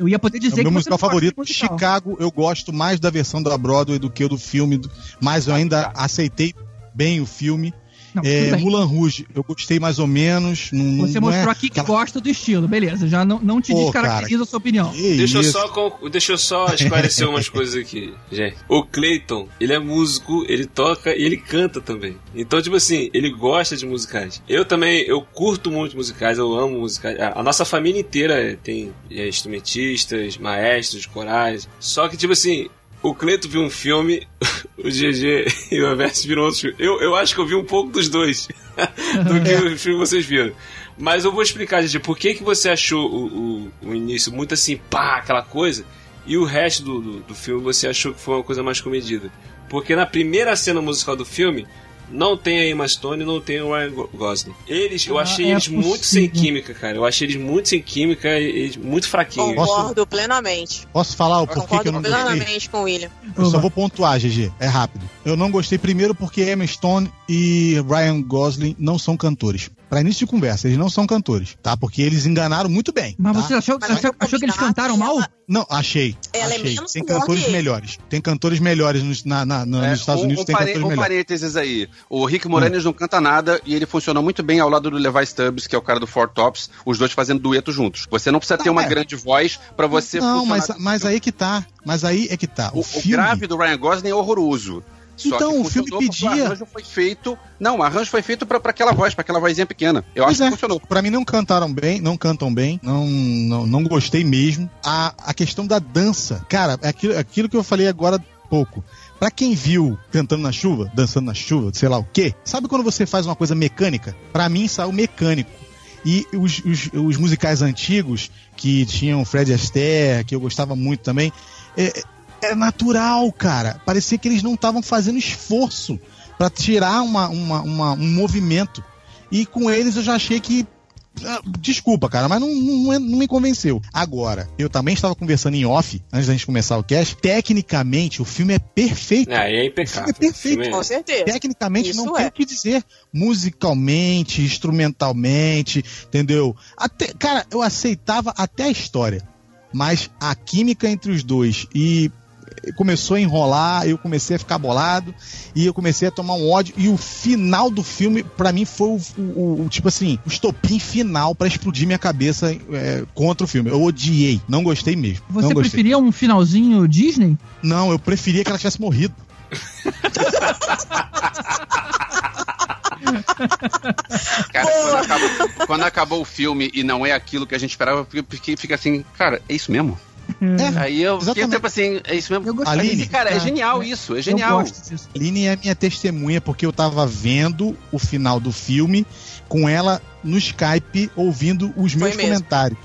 eu ia poder É dizer o meu que musical favorito. musical. Chicago, eu gosto mais da versão da Broadway do que do filme. Mas eu ainda aceitei bem o filme. Não, É. Mulan Rouge, eu gostei mais ou menos. Não, não- Você não mostrou é aqui que aquela- gosta do estilo, beleza. Já não, não te Pô, descaracteriza a sua opinião. Deixa eu, só, con- deixa eu só esclarecer umas coisas aqui, gente. O Clayton, ele é músico, ele toca e ele canta também. Então, tipo assim, ele gosta de musicais. Eu também, eu curto muito musicais, eu amo musicais. A a nossa família inteira é- tem é, instrumentistas, maestros, corais. Só que, tipo assim, o Cleiton viu um filme, o GG e o Everest viram outro filme. Eu, eu acho que eu vi um pouco dos dois do que o filme que vocês viram. Mas eu vou explicar, GG, por que, que você achou o, o, o início muito assim, pá, aquela coisa, e o resto do, do, do filme você achou que foi uma coisa mais comedida. Porque na primeira cena musical do filme, não tem a Emma Stone e não tem o Ryan Go- Gosling. Eles, eu Ah, achei é eles muito sem possível. química, cara. Eu achei eles muito sem química e eles muito fraquinhos. Concordo plenamente. Posso falar o porquê que eu concordo não gostei? plenamente com o William. Eu só vou pontuar, GG. É rápido. Eu não gostei primeiro porque Emma Stone e Ryan Gosling não são cantores. Pra início de conversa, eles não são cantores, tá? Porque eles enganaram muito bem. Mas tá? você achou, Mas achou, achou que eles cantaram mal? ela- Não, achei. Ela é achei. menos tem cantores melhores. Tem cantores melhores nos, na, na- na- É, nos Estados um, Unidos, um, tem pare- cantores um melhores. parênteses aí. O Rick Moranis não canta nada e ele funcionou muito bem ao lado do Levi Stubbs, que é o cara do Four Tops, os dois fazendo dueto juntos. Você não precisa ter Não, uma é. grande voz pra você Não, funcionar mas, mas aí que tá. Mas aí é que tá. O, O, o filme. grave do Ryan Gosling é horroroso. Só Então, o filme pedia- O arranjo foi feito. Não, o arranjo foi feito pra, pra aquela voz, pra aquela vozinha pequena. Eu Pois acho é. que funcionou. Pra mim não cantaram bem, não cantam bem, não, não, não gostei mesmo. A, a questão da dança, cara, é aquilo, aquilo que eu falei agora há pouco. Pra quem viu cantando na chuva, dançando na chuva, sei lá o quê, sabe quando você faz uma coisa mecânica? Pra mim saiu mecânico. E os, os, os musicais antigos, que tinham Fred Astaire, que eu gostava muito também, é, é natural, cara. Parecia que eles não estavam fazendo esforço pra tirar uma, uma, uma- um movimento. E com eles eu já achei que. ah, Desculpa, cara, mas não, não, é- não me convenceu. Agora, eu também estava conversando em off, antes da gente começar o cast. Tecnicamente, o filme é perfeito. É, é O impecável. filme é perfeito. O filme é- Com certeza. Tecnicamente Isso não tem é. o que dizer. Musicalmente, instrumentalmente, entendeu? Até, cara, eu aceitava até a história. Mas a química entre os dois e começou a enrolar, eu comecei a ficar bolado e eu comecei a tomar um ódio e o final do filme pra mim foi o, o- o- tipo assim, o estopim final pra explodir minha cabeça é, contra o filme. Eu odiei, não gostei mesmo. Você não gostei. preferia um finalzinho Disney? Não, eu preferia que ela tivesse morrido. Cara, quando acabou, quando acabou o filme e não é aquilo que a gente esperava, porque fica assim, cara, é isso mesmo? É, Aí eu fiquei exatamente. tempo assim, é isso mesmo? Eu gostei. Aline, cara, é tá. genial É. isso, é Eu genial. gosto disso. Aline é minha testemunha porque eu tava vendo o final do filme com ela no Skype ouvindo os meus mesmo. comentários.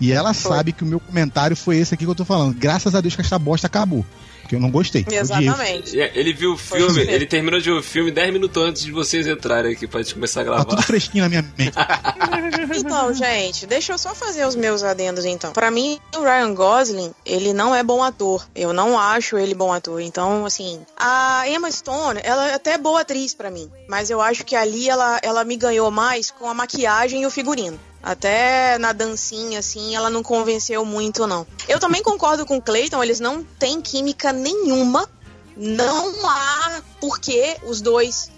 E ela Foi. sabe que o meu comentário foi esse aqui que eu tô falando. Graças a Deus que essa bosta acabou. Porque eu não gostei. Exatamente. É, Ele viu o filme, ele terminou de ver o filme 10 minutos antes de vocês entrarem aqui pra gente começar a Tá gravar. tudo fresquinho na minha mente. Então, gente, deixa eu só fazer os meus adendos então. Pra mim, o Ryan Gosling, ele não é bom ator. Eu não acho ele bom ator. Então, assim, a Emma Stone, ela é até boa atriz pra mim, mas eu acho que ali ela, ela me ganhou mais com a maquiagem e o figurino. Até na dancinha, assim, ela não convenceu muito, não. Eu também concordo com o Clayton, eles não têm química nenhuma. Não há porquê os dois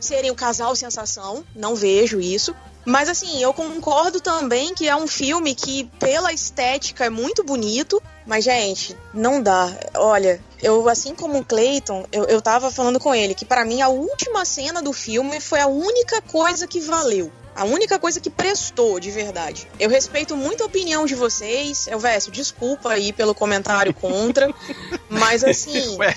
serem o casal sensação. Não vejo isso. Mas assim, eu concordo também que é um filme que, pela estética, é muito bonito. Mas, gente, não dá. Olha, eu, assim como o Clayton, eu, eu tava falando com ele que, pra mim, a última cena do filme foi a única coisa que valeu. A única coisa que prestou de verdade. Eu respeito muito a opinião de vocês. Eu, Vécio, desculpa aí pelo comentário contra. mas assim. Ué,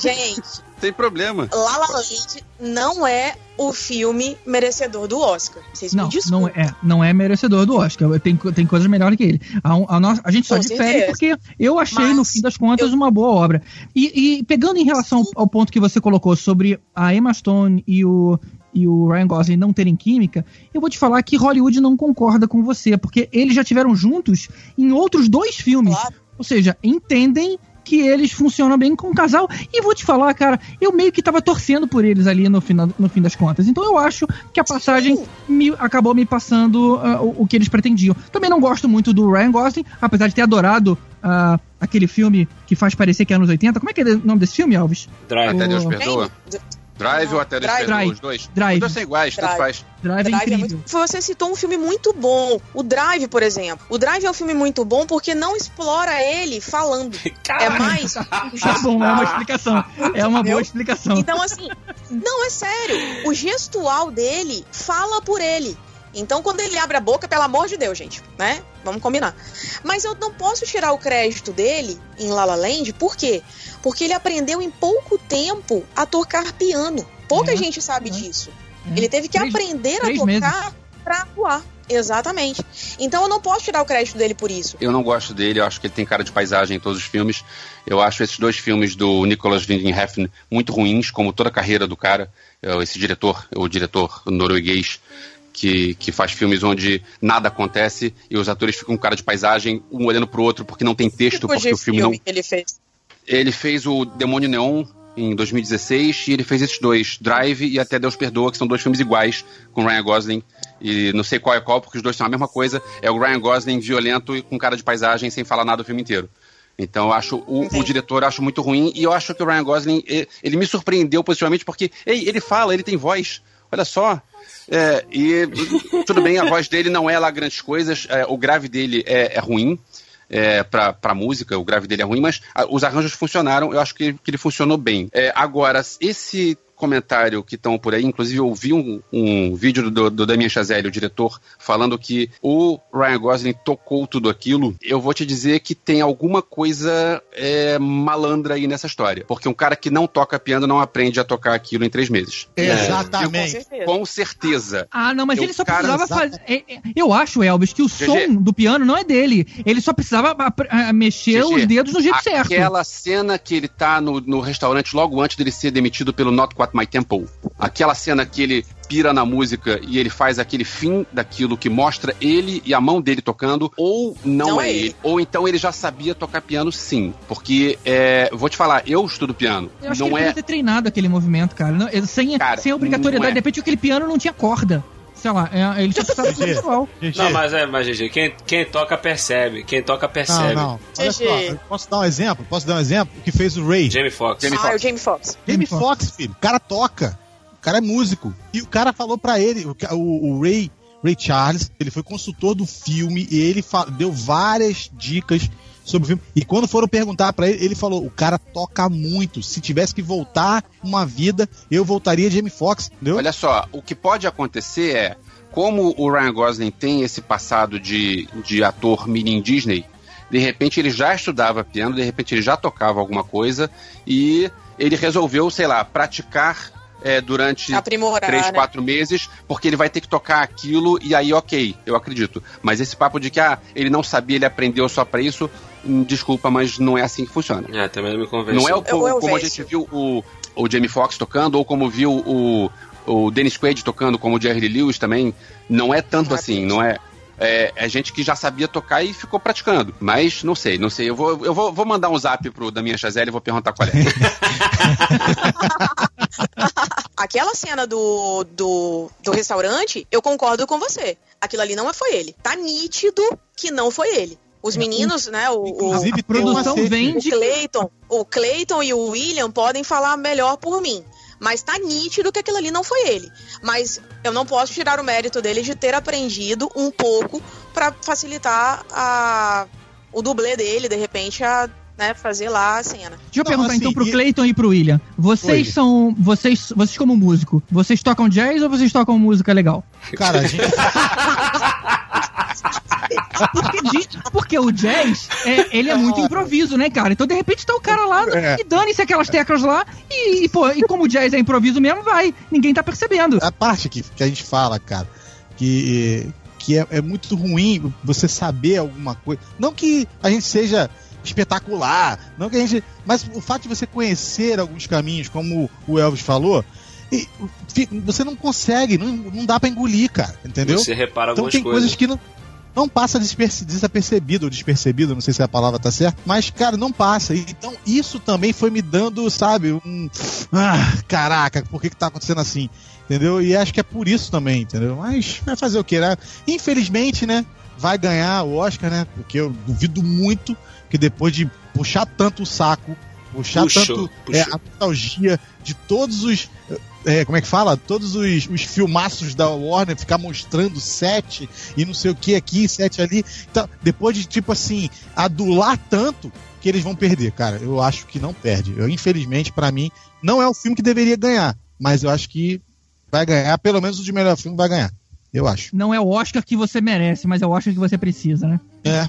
Gente, tem problema. La La Land não é o filme merecedor do Oscar. Vocês Não, me desculpem. não é, não é merecedor do Oscar. Tem, tem coisas melhores que ele. A, a, nossa- a gente só Com difere certeza. porque eu achei, no Mas fim das contas, uma boa obra. E, e pegando em relação ao ponto que você colocou sobre a Emma Stone e o, e o Ryan Gosling não terem química, eu vou te falar que Hollywood não concorda com você, porque eles já tiveram juntos em outros dois filmes. Ou seja, entendem que eles funcionam bem com o casal. E vou te falar, cara, eu meio que tava torcendo por eles ali no, final, no fim das contas. Então eu acho que a passagem me, acabou me passando ah, o, o que eles pretendiam. Também não gosto muito do Ryan Gosling, apesar de ter adorado ah, aquele filme que faz parecer que é anos 80. Como é que é o nome desse filme, Alves? Até Deus O- perdoa. Drive ou até Drive. perdoa? Os dois. Drive. Os dois são iguais, tanto Drive. faz. Drive é Drive é incrível. muito- Você citou um filme muito bom. O Drive, por exemplo. O Drive é um filme muito bom porque não explora ele falando. É mais. Tá bom, é uma explicação. É uma boa explicação. Então, assim, não, é sério. O gestual dele fala por ele. Então, quando ele abre a boca, pelo amor de Deus, gente, né? Vamos combinar. Mas eu não posso tirar o crédito dele em La La Land, por quê? Porque ele aprendeu em pouco tempo a tocar piano. Pouca É, gente sabe disso. é. Ele teve que Três- aprender a três tocar meses. pra atuar. Exatamente. Então eu não posso tirar o crédito dele por isso. Eu não gosto dele, eu acho que ele tem cara de paisagem em todos os filmes. Eu acho esses dois filmes do Nicholas Winding Refn muito ruins, como toda a carreira do cara. É, Esse diretor, o diretor norueguês, que, que faz filmes onde nada acontece e os atores ficam com cara de paisagem, um olhando pro outro porque não tem texto, porque o filme não, que ele fez. ele fez o Demônio Neon em 2016 e ele fez esses dois, Drive e Até Deus Perdoa, que são dois filmes iguais com Ryan Gosling. E não sei qual é qual, porque os dois são a mesma coisa. É o Ryan Gosling violento e com cara de paisagem, sem falar nada o filme inteiro. Então eu acho o, o diretor acho muito ruim e eu acho que o Ryan Gosling ele, ele me surpreendeu positivamente porque ei, ele fala, ele tem voz. Olha só. É, e tudo bem, a voz dele não é lá grandes coisas, é, o grave dele é, é ruim é, pra, pra música, o grave dele é ruim, mas ah, os arranjos funcionaram, eu acho que, que ele funcionou bem. É, agora, esse comentário que estão por aí, inclusive eu vi um, um vídeo do, do Damien Chazelle, o diretor, falando que o Ryan Gosling tocou tudo aquilo, eu vou te dizer que tem alguma coisa é, malandra aí nessa história. Porque um cara que não toca piano não aprende a tocar aquilo em três meses. Exatamente. Eu, com certeza. Ah, não, mas Eu, ele só cara, precisava fazer. é, é, Eu acho, Elvis, que o GG. som do piano não é dele. Ele só precisava mexer GG, os dedos no jeito certo. Aquela cena que ele tá no, no restaurante logo antes dele ser demitido pelo Not My Tempo. Aquela cena que ele pira na música e ele faz aquele fim daquilo que mostra ele e a mão dele tocando, ou não, Não é, é ele. ele. Ou então ele já sabia tocar piano sim. Porque, é, vou te falar, eu estudo piano. Eu acho não que ele é. ter treinado aquele movimento, cara. Não, sem, Cara, sem obrigatoriedade. não é. De repente, aquele piano não tinha corda. Sei lá, é, ele visual. Não, mas é, mas GG, quem, quem toca percebe. Quem toca percebe. Não, não. Olha só, posso dar um exemplo? Posso dar um exemplo? O que fez o Ray? Jamie Foxx. Ah, Foxx. é o Jamie Foxx. Jamie Foxx, filho. O cara toca. O cara é músico. E o cara falou pra ele, o, o- o Ray, Ray Charles, ele foi consultor do filme e ele deu várias dicas sobre o filme. E quando foram perguntar pra ele, ele falou: o cara toca muito. Se tivesse que voltar uma vida, eu voltaria Jamie Foxx, entendeu? Olha só, o que pode acontecer é, como o Ryan Gosling tem esse passado de, de ator mini Disney, de repente ele já estudava piano, de repente ele já tocava alguma coisa e ele resolveu, sei lá, praticar é, durante Aprimorar, três, né? quatro meses, porque ele vai ter que tocar aquilo e aí ok, eu acredito. Mas esse papo de que ah, ele não sabia, ele aprendeu só pra isso, desculpa, mas não é assim que funciona. É, também não me convenceu. Não é o, Eu- eu como a vejo. gente viu o, o Jamie Foxx tocando, ou como viu o, o Dennis Quaid tocando, como o Jerry Lewis também. Não é tanto é assim, não é. É, é gente que já sabia tocar e ficou praticando. Mas não sei, não sei. Eu vou, eu vou, vou mandar um zap pro Damien Chazelle e vou perguntar qual é. Aquela cena do, do, do restaurante, eu concordo com você. Aquilo ali não foi ele. Tá nítido que não foi ele. Os meninos, né? O, o, Inclusive, A produção uma vem o. Clayton, o Clayton e o William podem falar melhor por mim. Mas tá nítido que aquilo ali não foi ele. Mas eu não posso tirar o mérito dele de ter aprendido um pouco pra facilitar a, o dublê dele, de repente, a né, fazer lá a cena. Deixa eu Não, perguntar assim, então pro e- Clayton e pro William. Vocês Oi. são. Vocês, vocês como músico, vocês tocam jazz ou vocês tocam música legal? Cara, a gente. Porque, porque o jazz, é, ele é muito improviso, né, cara? Então, de repente, tá o cara lá É. e dane-se aquelas teclas lá e, e, pô, e como o jazz é improviso mesmo, vai. Ninguém tá percebendo. a parte que, que a gente fala, cara, que, que é, é muito ruim você saber alguma coisa. Não que a gente seja espetacular, não que a gente. Mas o fato de você conhecer alguns caminhos, como o Elvis falou, e, você não consegue, não, não dá pra engolir, cara, entendeu? Você repara Então algumas tem coisas. coisas que não. Não passa desapercebido ou despercebido, não sei se a palavra tá certa, mas, cara, não passa. Então, isso também foi me dando, sabe, um. Ah, caraca, por que, que tá acontecendo assim? Entendeu? E acho que é por isso também, entendeu? Mas vai fazer o quê, né? Infelizmente, né? Vai ganhar o Oscar, né? Porque eu duvido muito que depois de puxar tanto o saco, puxar Puxou, tanto puxou. é, a nostalgia de todos os. é, como é que fala? Todos os, os filmaços da Warner, ficar mostrando sete e não sei o que aqui, sete ali. Então, depois de, tipo assim, adular tanto que eles vão perder, cara. Eu acho que não perde. Eu, infelizmente, pra mim, não é o filme que deveria ganhar. Mas eu acho que vai ganhar, pelo menos o de melhor filme vai ganhar. Eu acho. Não é o Oscar que você merece, mas é o Oscar que você precisa, né? É.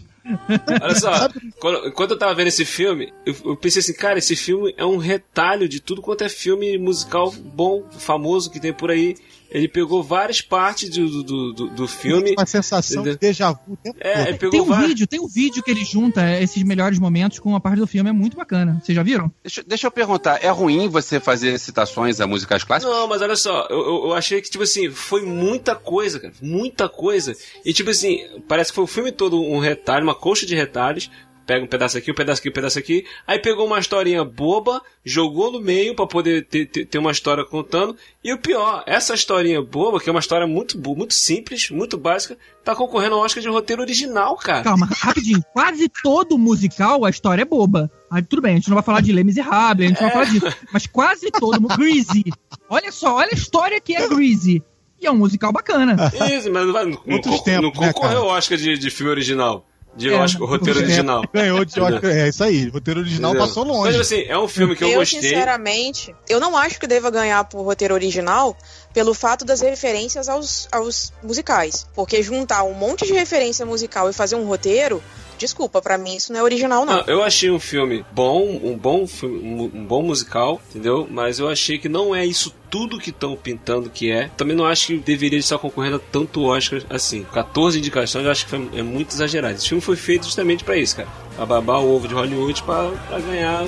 Olha só, quando, quando eu tava vendo esse filme, eu, eu pensei assim, cara, esse filme é um retalho de tudo quanto é filme musical bom, famoso que tem por aí. Ele pegou várias partes do, do, do, do filme. Uma sensação Entendeu? de déjà vu É, ele pegou Tem um várias. vídeo, tem um vídeo que ele junta esses melhores momentos com a parte do filme, é muito bacana. Vocês já viram? Deixa, deixa eu perguntar, é ruim você fazer citações a músicas clássicas? Não, mas olha só, eu, eu, eu achei que, tipo assim, foi muita coisa, cara. Muita coisa. E, tipo assim, parece que foi o filme todo um retalho, uma coxa de retalhos. Pega um pedaço aqui, um pedaço aqui, um pedaço aqui. Aí pegou uma historinha boba, jogou no meio pra poder ter, ter, ter uma história contando. E o pior, essa historinha boba, que é uma história muito, muito simples, muito básica, tá concorrendo ao Oscar de roteiro original, cara. Calma, rapidinho. Quase todo musical, a história é boba. Aí tudo bem, a gente não vai falar de Les Miserables, a gente não vai falar disso. Mas quase todo mundo. Greasy. Olha só, olha a história que é Greasy. E é um musical bacana. Isso, mas não, vai- não, Outros con- tempos, não né, concorreu ao Oscar de, de filme original. De É, Oscar, roteiro é, original. Ganhou de Oscar. É isso aí. O roteiro original passou Mas longe. assim, é um filme que eu, eu, gostei. sinceramente, eu não acho que deva ganhar por roteiro original pelo fato das referências aos, aos musicais. Porque juntar um monte de referência musical e fazer um roteiro, desculpa, pra mim isso não é original, não. Não, eu achei um filme bom, um bom filme, um, bom musical, entendeu? Mas eu achei que não é isso tudo que estão pintando que é. Também não acho que deveria estar concorrendo a tanto Oscar assim. 14 indicações eu acho que foi, é muito exagerado. Esse filme foi feito justamente pra isso, cara. Pra babar o ovo de Hollywood pra ganhar o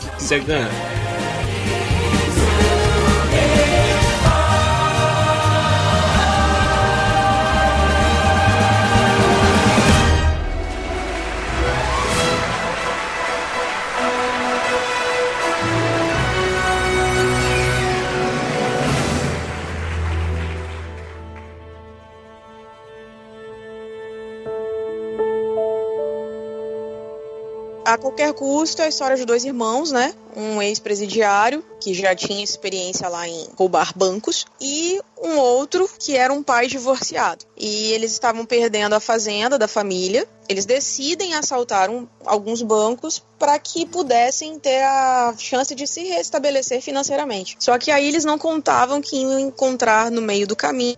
que quiser ganhar. A qualquer custo, a história de dois irmãos, né? Um ex-presidiário, que já tinha experiência lá em roubar bancos, e um outro que era um pai divorciado. E eles estavam perdendo a fazenda da família. Eles decidem assaltar um- alguns bancos para que pudessem ter a chance de se restabelecer financeiramente. Só que aí eles não contavam que iam encontrar no meio do caminho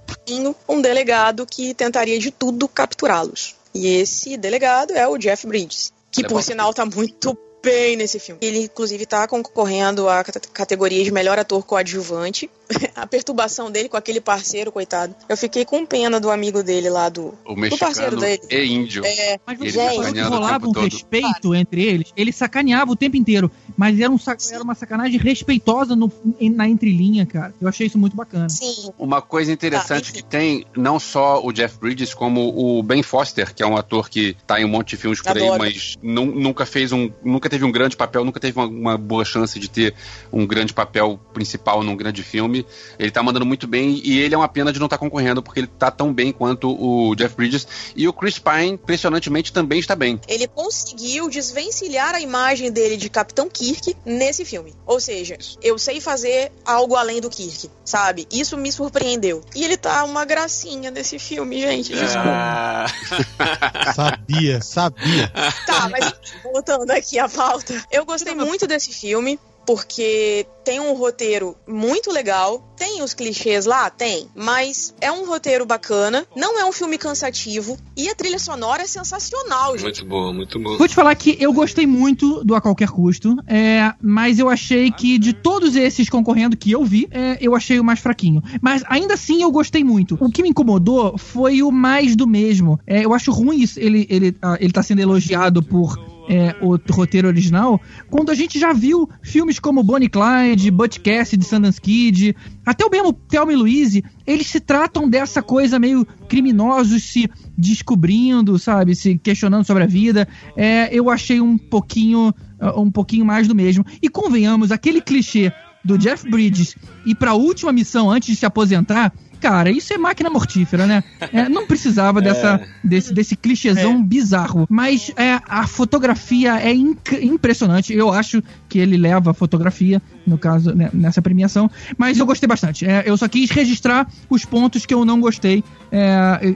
um delegado que tentaria de tudo capturá-los. E esse delegado é o Jeff Bridges, que por sinal tá muito bem nesse filme. Ele inclusive tá concorrendo à cate- categoria de melhor ator coadjuvante. a perturbação dele com aquele parceiro, coitado. Eu fiquei com pena do amigo dele lá do O do parceiro mexicano dele. e índio. É, Mas você falou que rolava um todo. respeito entre eles. Ele sacaneava o tempo inteiro. Mas era, um, sac- era uma sacanagem respeitosa no- na entrelinha, cara. Eu achei isso muito bacana. sim. Uma coisa interessante que tem não só o Jeff Bridges, como o Ben Foster, que é um ator que tá em um monte de filmes por aí, mas nu- nunca fez um. nunca teve um grande papel, nunca teve uma, uma boa chance de ter um grande papel principal num grande filme. Ele tá mandando muito bem e ele é uma pena de não estar concorrendo, porque ele tá tão bem quanto o Jeff Bridges. E o Chris Pine, impressionantemente, também está bem. Ele conseguiu desvencilhar a imagem dele de Capitão Kirk nesse filme. Ou seja, eu sei fazer algo além do Kirk, sabe? Isso me surpreendeu. E ele tá uma gracinha nesse filme, gente. Desculpa. Ah, Sabia, sabia. Tá, mas voltando aqui à falta. Eu gostei muito desse filme. Porque tem um roteiro muito legal, tem os clichês lá, tem, mas é um roteiro bacana, não é um filme cansativo e a trilha sonora é sensacional, gente. Muito boa, muito boa. Vou te falar que eu gostei muito do A Qualquer Custo, é, mas eu achei que de todos esses concorrendo que eu vi, é, eu achei o mais fraquinho. Mas ainda assim eu gostei muito. O que me incomodou foi o mais do mesmo. É, eu acho ruim isso, ele, ele, ah, ele tá sendo elogiado por é, o roteiro original, quando a gente já viu filmes como Bonnie Clyde, Butch Cassidy, Sundance Kid, até o mesmo Thelma e Louise, eles se tratam dessa coisa meio criminosos se descobrindo, sabe, se questionando sobre a vida. É, eu achei um pouquinho, um pouquinho mais do mesmo. E convenhamos, aquele clichê do Jeff Bridges ir para a última missão antes de se aposentar cara, isso é máquina mortífera, né? É, não precisava dessa, desse, desse clichêzão bizarro. Mas é, a fotografia é inc- impressionante. Eu acho que ele leva a fotografia, no caso, né, nessa premiação. Mas eu gostei bastante. É, eu só quis registrar os pontos que eu não gostei é,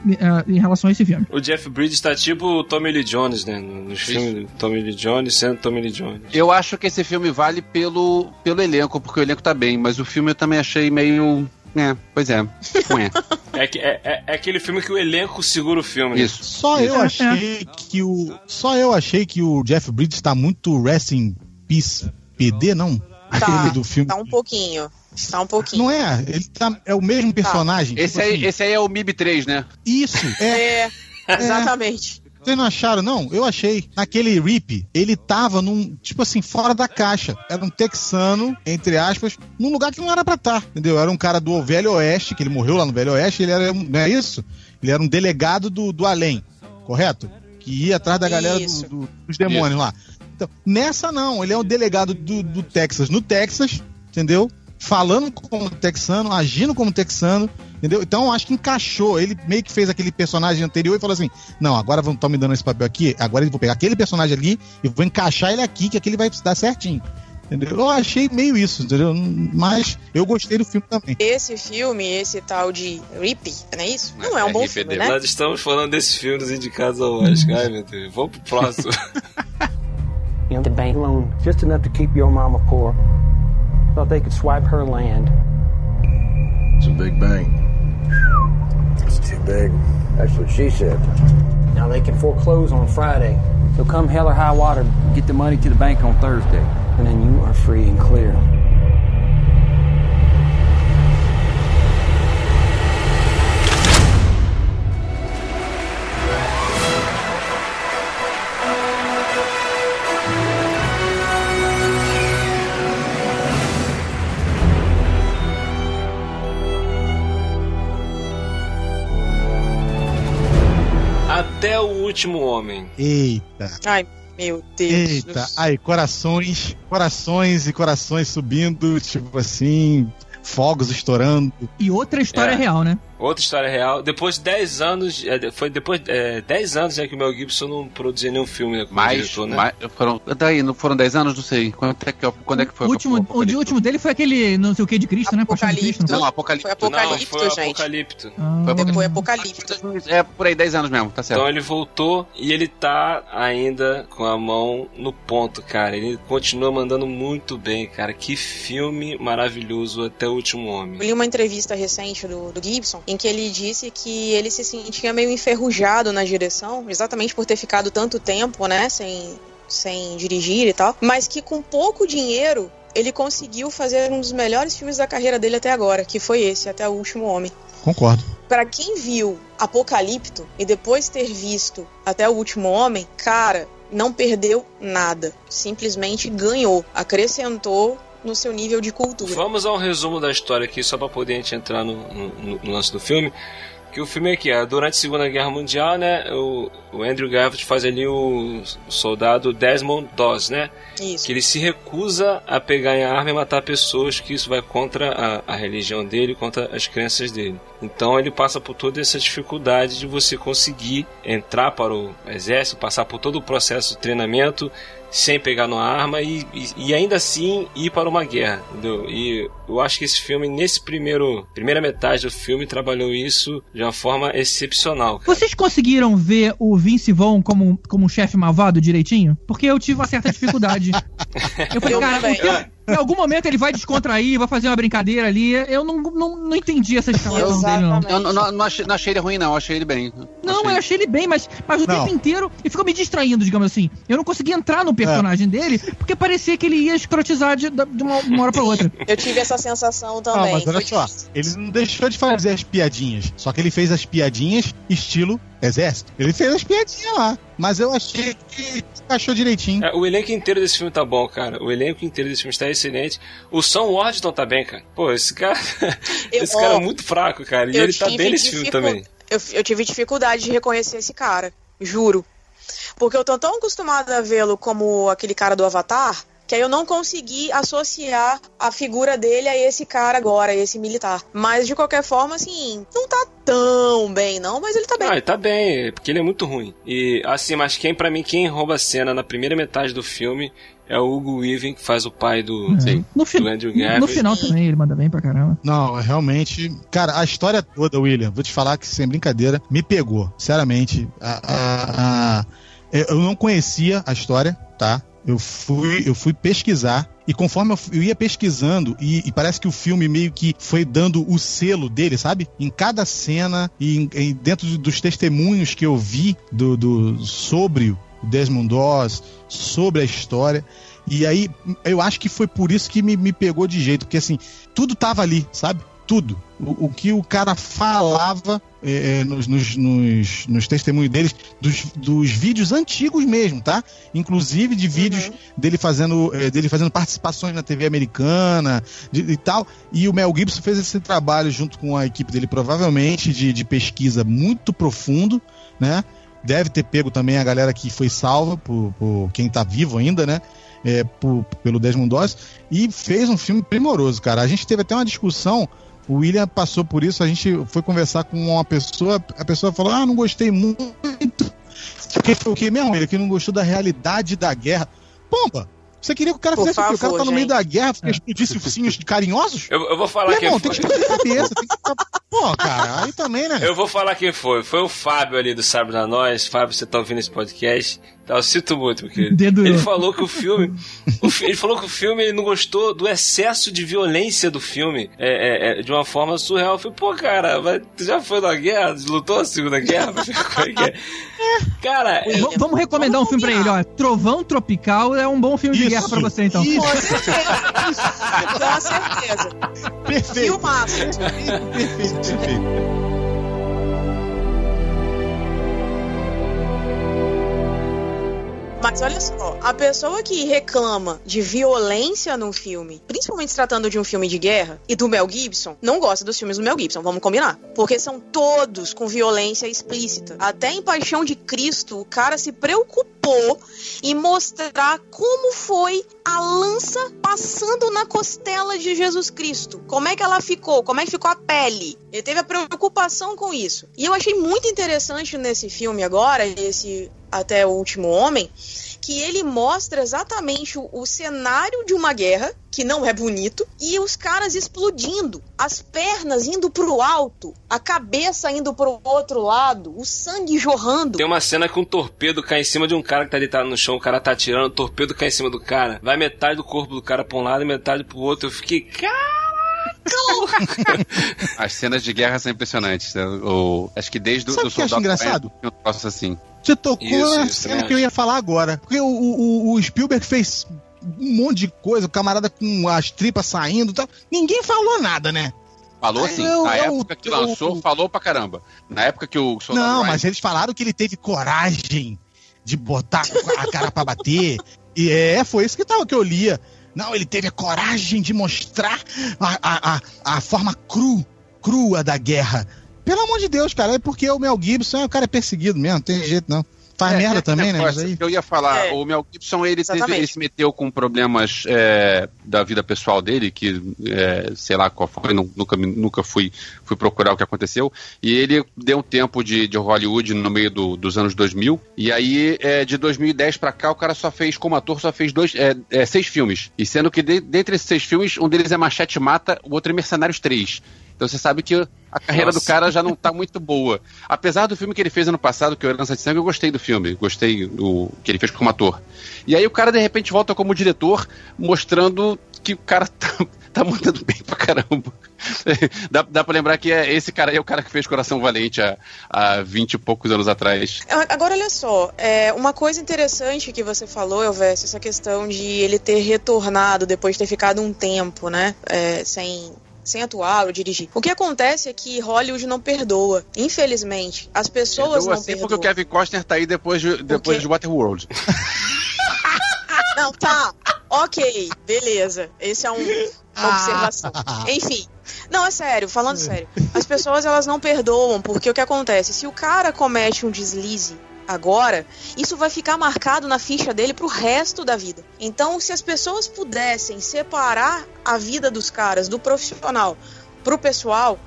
em- em relação a esse filme. O Jeff Bridges tá tipo o Tommy Lee Jones, né? Nos filmes Tommy Lee Jones sendo Tommy Lee Jones. Eu acho que esse filme vale pelo, pelo elenco, porque o elenco tá bem, mas o filme eu também achei meio. É, pois é. É, que- é, é- é aquele filme que o elenco segura o filme. Isso. Só eu achei que o. Só eu achei que o Jeff Bridges tá muito Resting Peace PD, não? Tá, Aquele do filme. tá um pouquinho. Tá um pouquinho. Não é? Ele tá, é o mesmo personagem. Esse tipo aí, assim. esse aí é o MIB 3, né? Isso, é. É, exatamente. Vocês não acharam, não? Eu achei. Naquele RIP, ele tava num, tipo assim, fora da caixa. Era um texano, entre aspas, num lugar que não era pra estar, entendeu? Era um cara do Velho Oeste, que ele morreu lá no Velho Oeste, ele era, um- não é isso? Ele era um delegado do, do além, correto? Que ia atrás da galera do- Isso. do- dos demônios lá. Então, nessa não, ele é o delegado do, do Texas, no Texas, entendeu? Falando como texano, agindo como texano, entendeu? Então acho que encaixou. Ele meio que fez aquele personagem anterior e falou assim: não, agora vão estar me dando esse papel aqui, agora eu vou pegar aquele personagem ali e vou encaixar ele aqui, que aquele vai dar certinho. Entendeu? Eu achei meio isso, entendeu? Mas eu gostei do filme também. Esse filme, esse tal de Rip, não é isso? Não é um bom filme, né? Nós estamos falando desse filme dos indicados ao Oscar. Ai, meu Deus. Vamos pro próximo. You know, the bank loan just enough to keep your mama poor. Thought they could swipe her land. It's a big bank. It's too big. That's what she said. Now they can foreclose on Friday. So come hell or high water, get the money to the bank on Thursday. And then you are free and clear. Até o último homem. Eita. Ai, meu Deus. Eita, aí, corações, corações e corações subindo, tipo assim, fogos estourando. E outra história É. real, né? Outra história real. Depois de 10 anos, é, foi depois é, 10 anos né, que o Mel Gibson não produzia nenhum filme né, Mais, diretor, né? mais- foram, daí, não foram 10 anos? Não sei. Quando é que, quando é que foi? O último, o de último dele foi aquele não sei o que de Cristo, né? De Cristo. não foi? Não, Apocalipto. Foi Apocalipto, não, foi o gente. Apocalipto. Ah. Depois Apocalipto. É por aí, 10 anos mesmo, tá certo. Então ele voltou e ele tá ainda com a mão no ponto, cara. Ele continua mandando muito bem, cara. Que filme maravilhoso até o último homem. Eu li uma entrevista recente do, do Gibson em que ele disse que ele se sentia meio enferrujado na direção, exatamente por ter ficado tanto tempo, né, sem, sem dirigir e tal, mas que com pouco dinheiro ele conseguiu fazer um dos melhores filmes da carreira dele até agora, que foi esse, Até o Último Homem. Concordo. Pra quem viu Apocalipto e depois ter visto Até o Último Homem, cara, não perdeu nada. Simplesmente ganhou, acrescentou no seu nível de cultura. Vamos ao resumo da história aqui, só pra poder a gente entrar no, no- no lance do filme. Que o filme é que é, durante a Segunda Guerra Mundial, né, o, o Andrew Garfield faz ali o, o soldado Desmond Doss, né? Isso. Que ele se recusa a pegar em arma e matar pessoas, que isso vai contra a, a religião dele, contra as crenças dele. Então ele passa por toda essa dificuldade de você conseguir entrar para o exército, passar por todo o processo de treinamento, sem pegar numa arma e, e, e ainda assim ir para uma guerra. Entendeu? E eu acho que esse filme, nesse primeiro primeira metade do filme, trabalhou isso de uma forma excepcional. cara. Vocês conseguiram ver o Vince Vaughn como, como um chefe malvado direitinho? Porque eu tive uma certa dificuldade. Eu falei, Eu cara, também. porque em algum momento ele vai descontrair, vai fazer uma brincadeira ali. Eu não, não, não entendi essa escalação dele, não. Eu não, não- não achei, não achei ele ruim, não. Achei ele bem. Não, eu achei ele bem, mas, mas o Não. tempo inteiro ele ficou me distraindo, digamos assim. Eu não conseguia entrar no personagem dele, porque parecia que ele ia escrotizar de, de uma, uma hora pra outra. Eu tive essa sensação Ah, também. mas olha só, ele não deixou de fazer as piadinhas. Só que ele fez as piadinhas estilo exército. Ele fez as piadinhas lá. Mas eu achei que encaixou direitinho. É, o elenco inteiro desse filme tá bom, cara. O elenco inteiro desse filme está excelente. O Sam Worthington tá bem, cara. Pô, esse cara. Eu- esse cara ó, é muito fraco, cara. E eu ele tá tive bem nesse filme também. Eu, eu tive dificuldade de reconhecer esse cara, juro. Porque eu tô tão acostumada a vê-lo como aquele cara do Avatar, que aí eu não consegui associar a figura dele a esse cara agora, esse militar. Mas de qualquer forma, assim, não tá tão bem, não, mas ele tá bem. Ah, ele tá bem, porque ele é muito ruim. E assim, mas quem para mim quem rouba a cena na primeira metade do filme é o Hugo Weaving, que faz o pai do, No, fi- do Andrew no Garfield. final também ele manda bem pra caramba. Não, realmente. Cara, a história toda, William, vou te falar que sem brincadeira, me pegou. Sinceramente. A, a- a- eu não conhecia a história, tá? Eu fui, eu fui pesquisar. E conforme eu, ia pesquisando, e, e parece que o filme meio que foi dando o selo dele, sabe? Em cada cena, e em- dentro de- dos testemunhos que eu vi do, do- sobre o Desmond Doss, sobre a história. E aí, eu acho que foi por isso que me, me pegou de jeito, porque assim, tudo tava ali, sabe? Tudo. O, o que o cara falava é, é, nos, nos, nos, nos testemunhos deles, dos, dos vídeos antigos mesmo, tá? Inclusive de vídeos dele fazendo é, dele fazendo participações na TV americana de- e tal. E o Mel Gibson fez esse trabalho junto com a equipe dele, provavelmente de, de pesquisa muito profundo, né? Deve ter pego também a galera que foi salva por, por quem tá vivo ainda, né? É, por- pelo Desmond Doss e fez um filme primoroso, cara. A gente teve até uma discussão. O William passou por isso. A gente foi conversar com uma pessoa. A pessoa falou: Ah, não gostei muito. Porque foi o que mesmo? Ele que não gostou da realidade da guerra. Pomba! Você queria que o cara Por fizesse o quê? O cara favor, tá no meio gente. da guerra, porque explodisse ursinhos carinhosos? Eu, eu vou falar Meu quem irmão, foi. tem que explodir cabeça. Tem que... Pô, cara, aí também, né? Eu vou falar quem foi. Foi o Fábio ali do Sábado da Nós. Fábio, você tá ouvindo esse podcast? Tá, eu sinto muito. Dedurou. Ele falou que o filme. o fi- ele falou que o filme ele não gostou do excesso de violência do filme. É, é, é, de uma forma surreal. Eu falei, pô, cara, mas tu já foi na guerra? Lutou a Segunda Guerra? Como é que é? Cara, é- V- vamos recomendar um filme pra ele, ó. Trovão Tropical é um bom filme de Isso, guerra pra você, então. isso. Com certeza. Com certeza. Perfeito. Filmaço. Perfeito, perfeito. Mas olha só, a pessoa que reclama de violência num filme, principalmente se tratando de um filme de guerra, e do Mel Gibson, não gosta dos filmes do Mel Gibson, vamos combinar. Porque são todos com violência explícita. Até em Paixão de Cristo, o cara se preocupou em mostrar como foi a lança passando na costela de Jesus Cristo. Como é que ela ficou? Como é que ficou a pele? Ele teve a preocupação com isso. E eu achei muito interessante nesse filme agora, esse Até o Último Homem, que ele mostra exatamente o, o cenário de uma guerra, que não é bonito, e os caras explodindo, as pernas indo pro alto, a cabeça indo pro outro lado, o sangue jorrando. Tem uma cena que um torpedo cai em cima de um cara que tá deitado no chão, o cara tá atirando, o torpedo cai em cima do cara. Vai metade do corpo do cara pra um lado e metade pro outro. Eu fiquei, cara. As cenas de guerra são impressionantes. né? O, acho que desde o Sabe o que eu Soldado engraçado? Um troço assim. Você tocou Isso, na isso, cena também que eu ia falar agora. Porque o, o, o Spielberg fez um monte de coisa, o camarada com as tripas saindo e tal. Ninguém falou nada, né? Falou Ah, assim, eu- na eu- época que eu- lançou, falou pra caramba. Na época que o Soldado Não, Ryan- mas eles falaram que ele teve coragem de botar a cara pra bater. E é, foi isso que, tava, que eu lia. Não, ele teve a coragem de mostrar a, a, a, a forma cru, crua da guerra. Pelo amor de Deus, cara, é porque o Mel Gibson, o cara é perseguido mesmo, não tem jeito não. Faz É, merda é também, né? Mas aí... Eu ia falar, É. o Mel Gibson ele, teve- ele se meteu com problemas é, da vida pessoal dele, que é, sei lá qual foi, nu- nunca, nunca fui, fui procurar o que aconteceu. E ele deu um tempo de, de Hollywood no meio do- dos anos 2000. E aí, é, de 2010 pra cá, o cara só fez, como ator, só fez dois, é, é, seis filmes. E sendo que de- dentre esses seis filmes, um deles é Machete Mata, o outro é Mercenários 3. Então você sabe que a carreira Nossa. do cara já não tá muito boa. Apesar do filme que ele fez ano passado, que é o Herança de Sangue, eu gostei do filme. Gostei do que ele fez como ator. E aí o cara, de repente, volta como diretor, mostrando que o cara tá, tá mandando bem pra caramba. dá, dá pra lembrar que é, esse cara aí é o cara que fez Coração Valente há, há 20 e poucos anos atrás. Agora, olha só, é, uma coisa interessante que você falou, Elvésio, essa questão de ele ter retornado depois de ter ficado um tempo, né, é, sem, sem atuar ou dirigir. O que acontece é que Hollywood não perdoa, infelizmente. As pessoas Perdoa não assim perdoam. porque o Kevin Costner tá aí depois de, depois de Waterworld. Não, tá. Ok, beleza. Esse é um, uma observação. Enfim. Não, é sério, falando sério. As pessoas elas não perdoam, porque o que acontece? Se o cara comete um deslize agora, isso vai ficar marcado na ficha dele pro resto da vida. Então, se as pessoas pudessem separar a vida dos caras do profissional pro pessoal,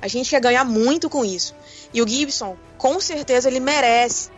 a gente ia ganhar muito com isso. E o Gibson, com certeza, ele merece,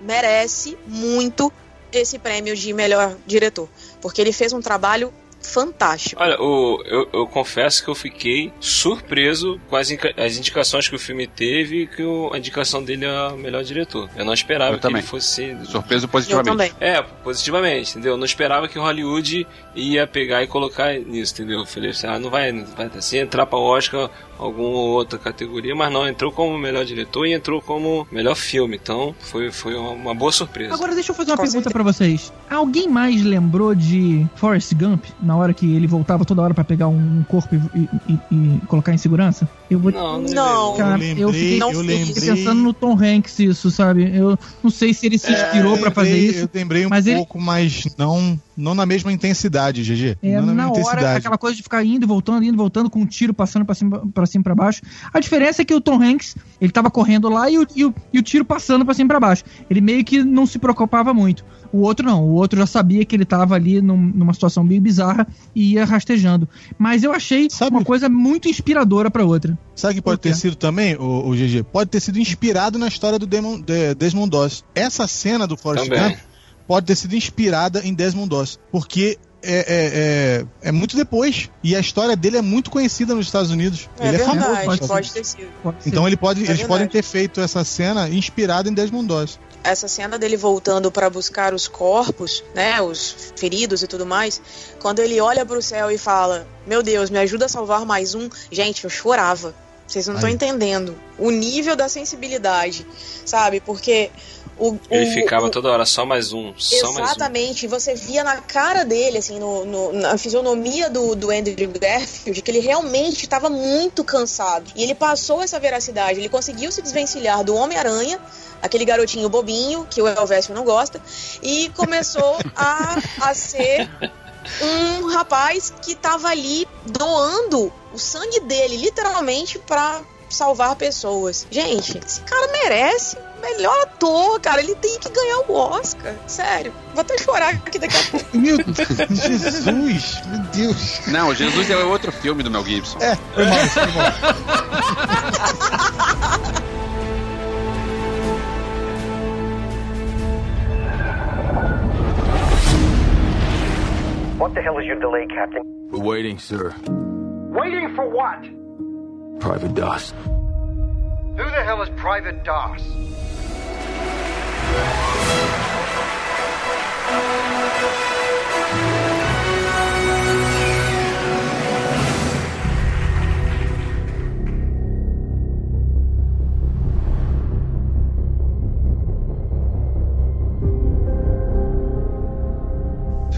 merece muito esse prêmio de melhor diretor, porque ele fez um trabalho fantástico. Olha, o, eu, eu confesso que eu fiquei surpreso com as, as indicações que o filme teve e que o- a indicação dele é o melhor diretor. Eu não esperava Eu que também. ele fosse. Surpreso positivamente. Eu também. É, positivamente, entendeu? Eu não esperava que o Hollywood ia pegar e colocar nisso, entendeu? Eu falei assim, ah, não vai, não vai assim, entrar pra Oscar alguma outra categoria, mas não, entrou como melhor diretor e entrou como melhor filme, então foi, foi uma, boa surpresa. Agora deixa eu fazer uma Com pergunta pra vocês. Alguém mais lembrou de Forrest Gump na hora que ele voltava toda hora pra pegar um corpo e, e- e- colocar em segurança? Eu vou Não, não. Cara, eu lembrei, eu fiquei, não eu fiquei pensando no Tom Hanks isso, sabe? Eu não sei se ele se inspirou eu pra fazer isso. Eu lembrei um mas ele- pouco, mas não, não na mesma intensidade, GG. É, não na, na mesma hora, intensidade. aquela coisa de ficar indo e voltando, indo e voltando, com um tiro passando pra cima pra cima pra baixo. A diferença é que o Tom Hanks, ele tava correndo lá e o, e o, e o tiro passando pra cima pra baixo. Ele meio que não se preocupava muito. O outro não, o outro já sabia que ele tava ali num- numa situação bem bizarra e ia rastejando. Mas eu achei Sabe- uma coisa muito inspiradora pra outra. Sabe que pode ter sido também, o, GG? Pode ter sido inspirado na história do Demon, de- Desmond Doss. Essa cena do Forrest. Gump pode ter sido inspirada em Desmond Doss. Porque é, é, é, é muito depois. E a história dele é muito conhecida nos Estados Unidos. É ele é famoso. verdade, nos Estados pode ter sido. Então ele pode, eles verdade. podem ter feito essa cena inspirada em Desmond Doss. essa cena dele voltando pra buscar os corpos, né, os feridos e tudo mais, quando ele olha pro céu e fala: "Meu Deus, me ajuda a salvar mais um". Gente, eu chorava. Vocês não estão entendendo o nível da sensibilidade, sabe? Porque o, Ele o- ficava o- toda hora só mais um, só mais um. Exatamente, você via na cara dele, assim, no, no- na fisionomia do, do Andrew Garfield, que ele realmente estava muito cansado. E ele passou essa veracidade, ele conseguiu se desvencilhar do Homem-Aranha, aquele garotinho bobinho, que o Elvésio não gosta, e começou a, a ser um rapaz que estava ali doando o sangue dele, literalmente, pra salvar pessoas. Gente, esse cara merece melhor ator, cara. Ele tem que ganhar o Oscar. Sério. Vou até chorar aqui daqui a pouco. Meu Jesus, meu Deus. Não, Jesus é outro filme do Mel Gibson. É, foi mal, foi mal. What the hell is your delay, Captain? We're waiting, sir. Waiting for what? Private Doss. Who the hell is Private Doss?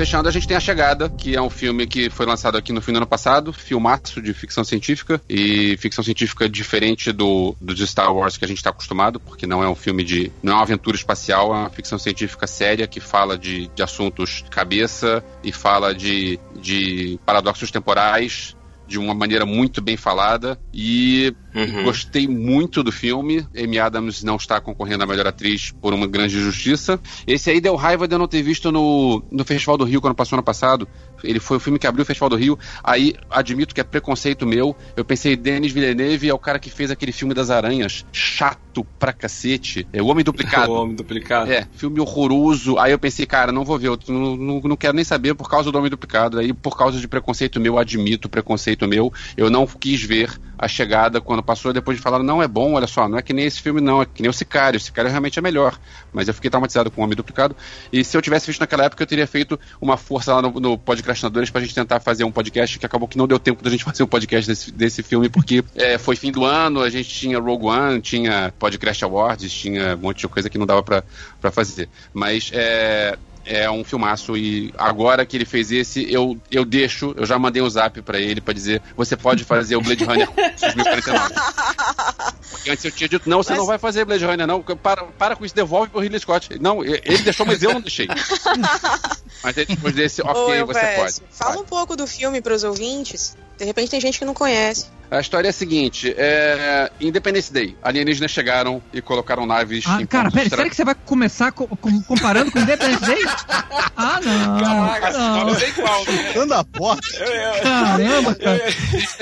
Fechando, a gente tem A Chegada, que é um filme que foi lançado aqui no fim do ano passado, filmaço de ficção científica, e ficção científica diferente do, do de Star Wars que a gente está acostumado, porque não é um filme de. não é uma aventura espacial, é uma ficção científica séria que fala de, de assuntos cabeça e fala de, de paradoxos temporais, de uma maneira muito bem falada e Uhum. gostei muito do filme. Amy Adams não está concorrendo a melhor atriz por uma grande justiça. Esse aí deu raiva de eu não ter visto no, no Festival do Rio quando passou ano passado. Ele foi o filme que abriu o Festival do Rio. Aí admito que é preconceito meu. Eu pensei, Denis Villeneuve é o cara que fez aquele filme das aranhas, chato pra cacete. É o Homem Duplicado. O Homem Duplicado. É, filme horroroso. Aí eu pensei, cara, não vou ver, eu não, não, não quero nem saber por causa do Homem Duplicado. Aí, por causa de preconceito meu, admito preconceito meu, eu não quis ver a chegada quando passou. Depois de falar, não é bom, olha só, não é que nem esse filme, não, é que nem o Sicário. O Sicário realmente é melhor. Mas eu fiquei traumatizado com o Homem Duplicado. E se eu tivesse visto naquela época, eu teria feito uma força lá no, no Podcastinadores pra gente tentar fazer um podcast, que acabou que não deu tempo da gente fazer um podcast desse, desse filme, porque é, foi fim do ano, a gente tinha Rogue One, tinha Podcast Awards, tinha um monte de coisa que não dava pra, pra fazer. Mas é, é um filmaço e agora que ele fez esse, eu, eu deixo, eu já mandei um zap pra ele pra dizer, você pode fazer o Blade Runner 2049. Porque antes eu tinha dito, não, você não vai fazer Blade Runner, não, para, para com isso, devolve pro Ridley Scott. Não, ele deixou, mas eu não deixei. mas aí depois desse, ok, Ô, você Elvis, pode. Fala um pouco do filme pros ouvintes. De repente tem gente que não conhece. A história é a seguinte: é, Independence Day, alienígenas chegaram e colocaram naves Ah, em cara, pera, sério que você vai começar co- com- comparando com Independence Day? Ah, não. Caraca, não. não sei qual. né? Dando a porta. Caramba, cara.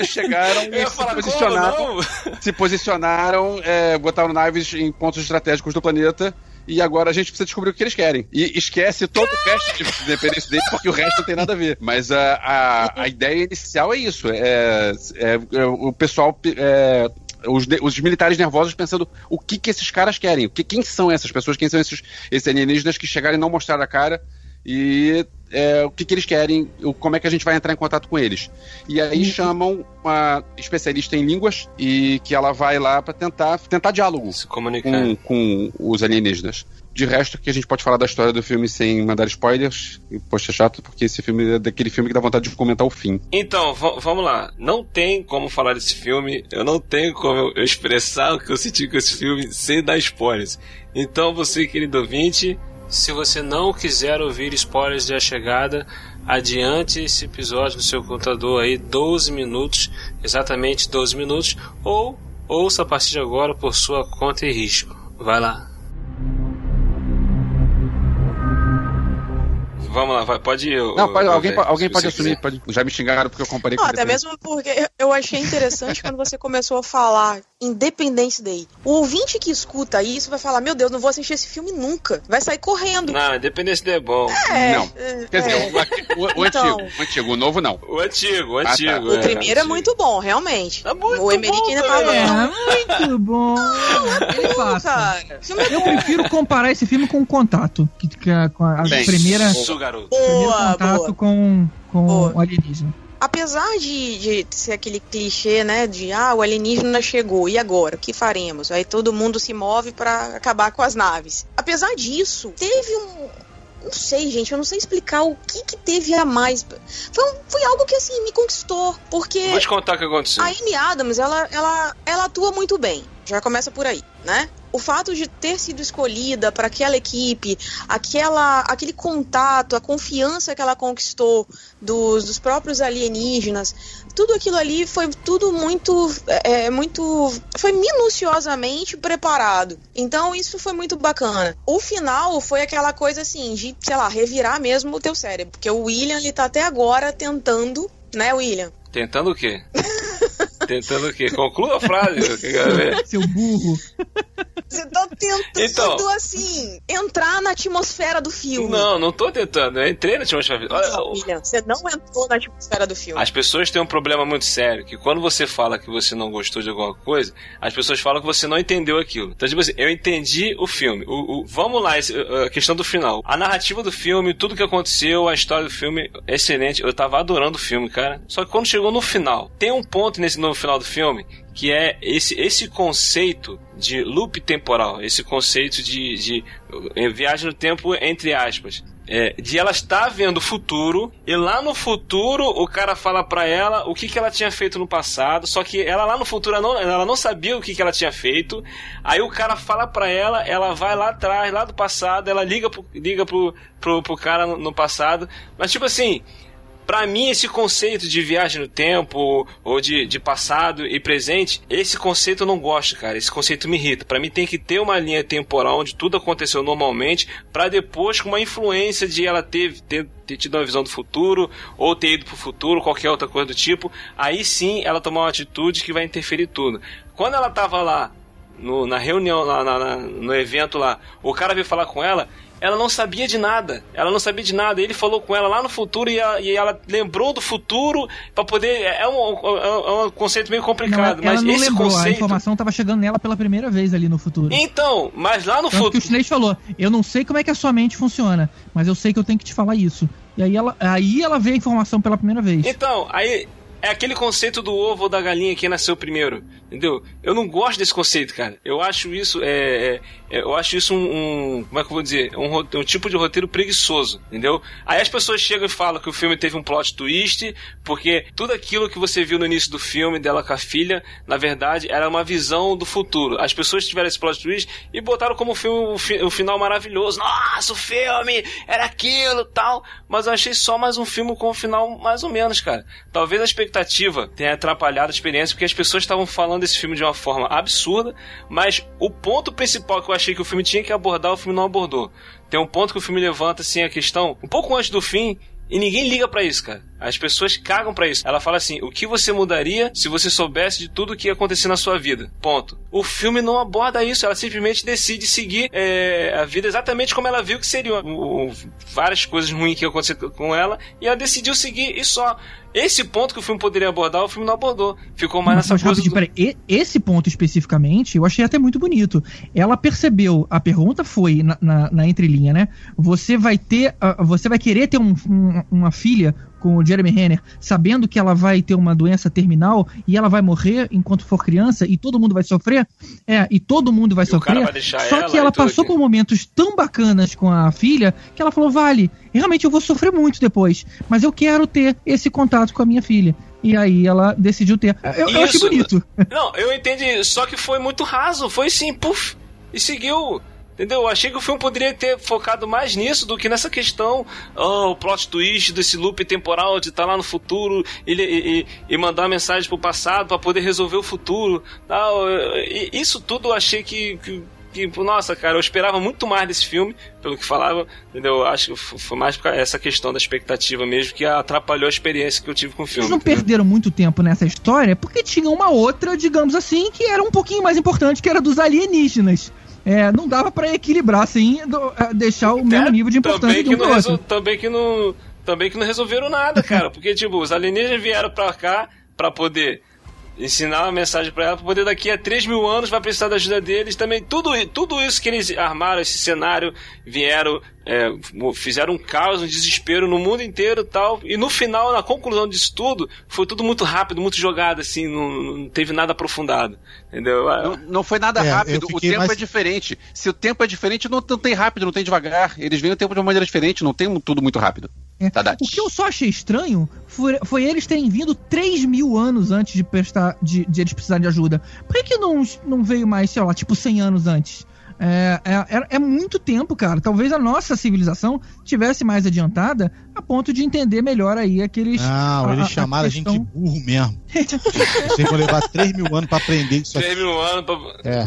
Chegaram e se posicionaram, se posicionaram é, botaram naves em pontos estratégicos do planeta. E agora a gente precisa descobrir o que eles querem. E esquece todo o resto de Independence Day, porque o resto não tem nada a ver. Mas a, a, a ideia inicial é isso: é, é- é o pessoal. é, os, de- os militares nervosos pensando o que, que esses caras querem, o que, quem são essas pessoas, quem são esses, esses alienígenas que chegaram e não mostraram a cara e é, o que, que eles querem, o- como é que a gente vai entrar em contato com eles. E aí chamam uma especialista em línguas e que ela vai lá para tentar tentar diálogo Se comunicar. com, com os alienígenas. De resto, que a gente pode falar da história do filme sem mandar spoilers. E, poxa, é chato, porque esse filme é daquele filme que dá vontade de comentar o fim. Então, va- vamos lá. Não tem como falar desse filme, eu não tenho como eu- eu expressar o que eu senti com esse filme sem dar spoilers. Então, você, querido ouvinte, se você não quiser ouvir spoilers de A Chegada, adiante esse episódio no seu computador aí 12 minutos, exatamente 12 minutos, ou ouça a partir de agora por sua conta e risco. Vai lá. Vamos lá, vai, pode ir. Não, pode- alguém, alguém pode assumir. quiser. Pode, já me xingaram porque eu comparei Não, com até mesmo porque eu achei interessante quando você começou a falar Independence Day. O ouvinte que escuta isso vai falar: Meu Deus, não vou assistir esse filme nunca. Vai sair correndo. Não, Independence Day é bom. É, Não. é, Quer dizer, é. o, o- o Então. antigo, o antigo, o novo não. O antigo, o Ah, tá. antigo. O primeiro é muito bom, realmente. o Emerick ainda tava. É, muito bom. Ele passa. é Eu prefiro comparar esse filme com o Contato, que, que é com a, a Bem, primeira, garoto. primeiro Boa, contato boa. com, com Boa. o alienígena. Apesar de, de ser aquele clichê, né, de ah, o alienígena chegou, e agora? O que faremos? Aí todo mundo se move pra acabar com as naves. Apesar disso, teve um. Não sei, gente, eu não sei explicar o que que teve a mais. Foi, um- foi algo que, assim, me conquistou. Porque Vou te contar o que aconteceu. a Amy Adams, ela, ela, ela atua muito bem. Já começa por aí, né? O fato de ter sido escolhida para aquela equipe, aquela, aquele contato, a confiança que ela conquistou dos, dos próprios alienígenas, tudo aquilo ali foi tudo muito, é, é, muito, foi minuciosamente preparado. Então isso foi muito bacana. O final foi aquela coisa assim de, sei lá, revirar mesmo o teu cérebro, porque o William ele tá até agora tentando, né, William? Tentando o quê? Tentando o quê? Conclua a frase. eu quero ver. Seu burro. Você tá tentando, Então. assim, entrar na atmosfera do filme. Não, não tô tentando. Eu entrei na atmosfera. Olha, Não, William, você não entrou na atmosfera do filme. As pessoas têm um problema muito sério, que quando você fala que você não gostou de alguma coisa, as pessoas falam que você não entendeu aquilo. Então, tipo assim, eu entendi o filme. O, o- vamos lá, esse- a questão do final. A narrativa do filme, tudo que aconteceu, a história do filme, excelente. Eu tava adorando o filme, cara. Só que quando chegou no final, tem um ponto nesse no final do filme que é esse, esse conceito de loop temporal, esse conceito de, de eh, viagem no tempo entre aspas. É, de ela estar vendo o futuro e lá no futuro o cara fala pra ela o que, que ela tinha feito no passado, só que ela lá no futuro ela não, ela não sabia o que, que ela tinha feito. Aí o cara fala pra ela, ela vai lá atrás, lá do passado, ela liga pro, liga pro, pro, pro cara no, no passado. Mas tipo assim, Pra mim, esse conceito de viagem no tempo, ou de, de passado e presente, esse conceito eu não gosto, cara. Esse conceito me irrita. Pra mim tem que ter uma linha temporal onde tudo aconteceu normalmente, pra depois, com uma influência de ela ter, ter, ter tido uma visão do futuro, ou ter ido pro futuro, qualquer outra coisa do tipo, aí sim ela tomar uma atitude que vai interferir tudo. Quando ela tava lá, no- na reunião, lá, na- na- no evento lá, o cara veio falar com ela, ela não sabia de nada. Ela não sabia de nada. Ele falou com ela lá no futuro e, a- e ela lembrou do futuro pra poder. É um, é um conceito meio Não, complicado, ela mas não esse lembrou, a conceito. informação tava chegando nela pela primeira vez ali no futuro. Então, mas lá no Tanto que o futuro. chinês falou, eu não sei como é que a sua mente funciona, mas eu sei que eu tenho que te falar isso. E aí ela, aí ela vê a informação pela primeira vez. Então, aí é aquele conceito do ovo ou da galinha que nasceu primeiro, entendeu? Eu não gosto desse conceito, cara. Eu acho isso é, é- é- eu acho isso um, um- como é que eu vou dizer, um, um tipo de roteiro preguiçoso, entendeu? Aí as pessoas chegam e falam que o filme teve um plot twist, porque tudo aquilo que você viu no início do filme dela com a filha, na verdade, era uma visão do futuro. As pessoas tiveram esse plot twist e botaram como filme o, fi- o final maravilhoso. Nossa, o filme era aquilo, tal. Mas eu achei só mais um filme com um final mais ou menos, cara. Talvez a expectativa tenha atrapalhado a experiência, porque as pessoas estavam falando desse filme de uma forma absurda, mas o ponto principal que eu achei que o filme tinha que abordar, o filme não abordou. Tem um ponto que o filme levanta, assim, a questão, um pouco antes do fim, e ninguém liga pra isso, cara. As pessoas cagam pra isso. Ela fala assim: o que você mudaria se você soubesse de tudo que ia acontecer na sua vida? Ponto. O filme não aborda isso. Ela simplesmente decide seguir é, a vida exatamente como ela viu que seria. O- o- várias coisas ruins que iam acontecer com ela. E ela decidiu seguir e só. Esse ponto que o filme poderia abordar, o filme não abordou. Ficou mais nessa Mas coisa. rapidinho, do- peraí, esse ponto especificamente, eu achei até muito bonito. Ela percebeu, a pergunta foi na, na, na entrelinha, né? Você vai ter, ah, você vai querer ter um- um- uma filha com o Jeremy Renner, sabendo que ela vai ter uma doença terminal e ela vai morrer enquanto for criança e todo mundo vai sofrer? É, e todo mundo vai E sofrer. vai Só ela que ela tudo passou aquilo. por momentos tão bacanas com a filha que ela falou: vale, realmente eu vou sofrer muito depois, mas eu quero ter esse contato com a minha filha. E aí ela decidiu ter. Eu, eu achei bonito. Não, eu entendi, só que foi muito raso, foi assim, puf, e seguiu. Entendeu? Eu achei que o filme poderia ter focado mais nisso do que nessa questão, oh, o plot twist desse loop temporal de estar lá no futuro e, e, e- mandar uma mensagem pro passado para poder resolver o futuro. Tal. Isso tudo eu achei que, que, nossa, cara, eu esperava muito mais desse filme, pelo que falava, entendeu? Eu acho que foi mais essa questão da expectativa mesmo que atrapalhou a experiência que eu tive com o filme. Eles não entendeu? perderam muito tempo nessa história porque tinha uma outra, digamos assim, que era um pouquinho mais importante, que era dos alienígenas. É, não dava pra equilibrar assim, do- é, deixar o mesmo nível de importância que, um outro. também que não também que não resolveram nada, cara, porque tipo, os alienígenas vieram pra cá pra poder ensinar uma mensagem pra ela, pra poder daqui a 3 mil anos vai precisar da ajuda deles também. Tudo, tudo isso que eles armaram, esse cenário, vieram, é, fizeram um caos, um desespero no mundo inteiro e tal. E no final, na conclusão disso tudo, foi tudo muito rápido, muito jogado, assim, não, não teve nada aprofundado. Entendeu? Não, não foi nada É, rápido, o tempo mais- é diferente. Se o tempo é diferente, não, não tem rápido, não tem devagar. Eles veem o tempo de uma maneira diferente, não tem tudo muito rápido. É. O que eu só achei estranho foi, foi eles terem vindo 3 mil anos antes de prestar de, de eles precisarem de ajuda. Por que, que não, não veio mais, sei lá, tipo 100 anos antes? É, é, é- é muito tempo, cara. Talvez a nossa civilização tivesse mais adiantada a ponto de entender melhor aí aqueles. Não, a- eles a- a chamaram a gente de questão- burro mesmo. Vocês vão levar 3 mil anos pra aprender isso aqui. 3 mil anos pra... É.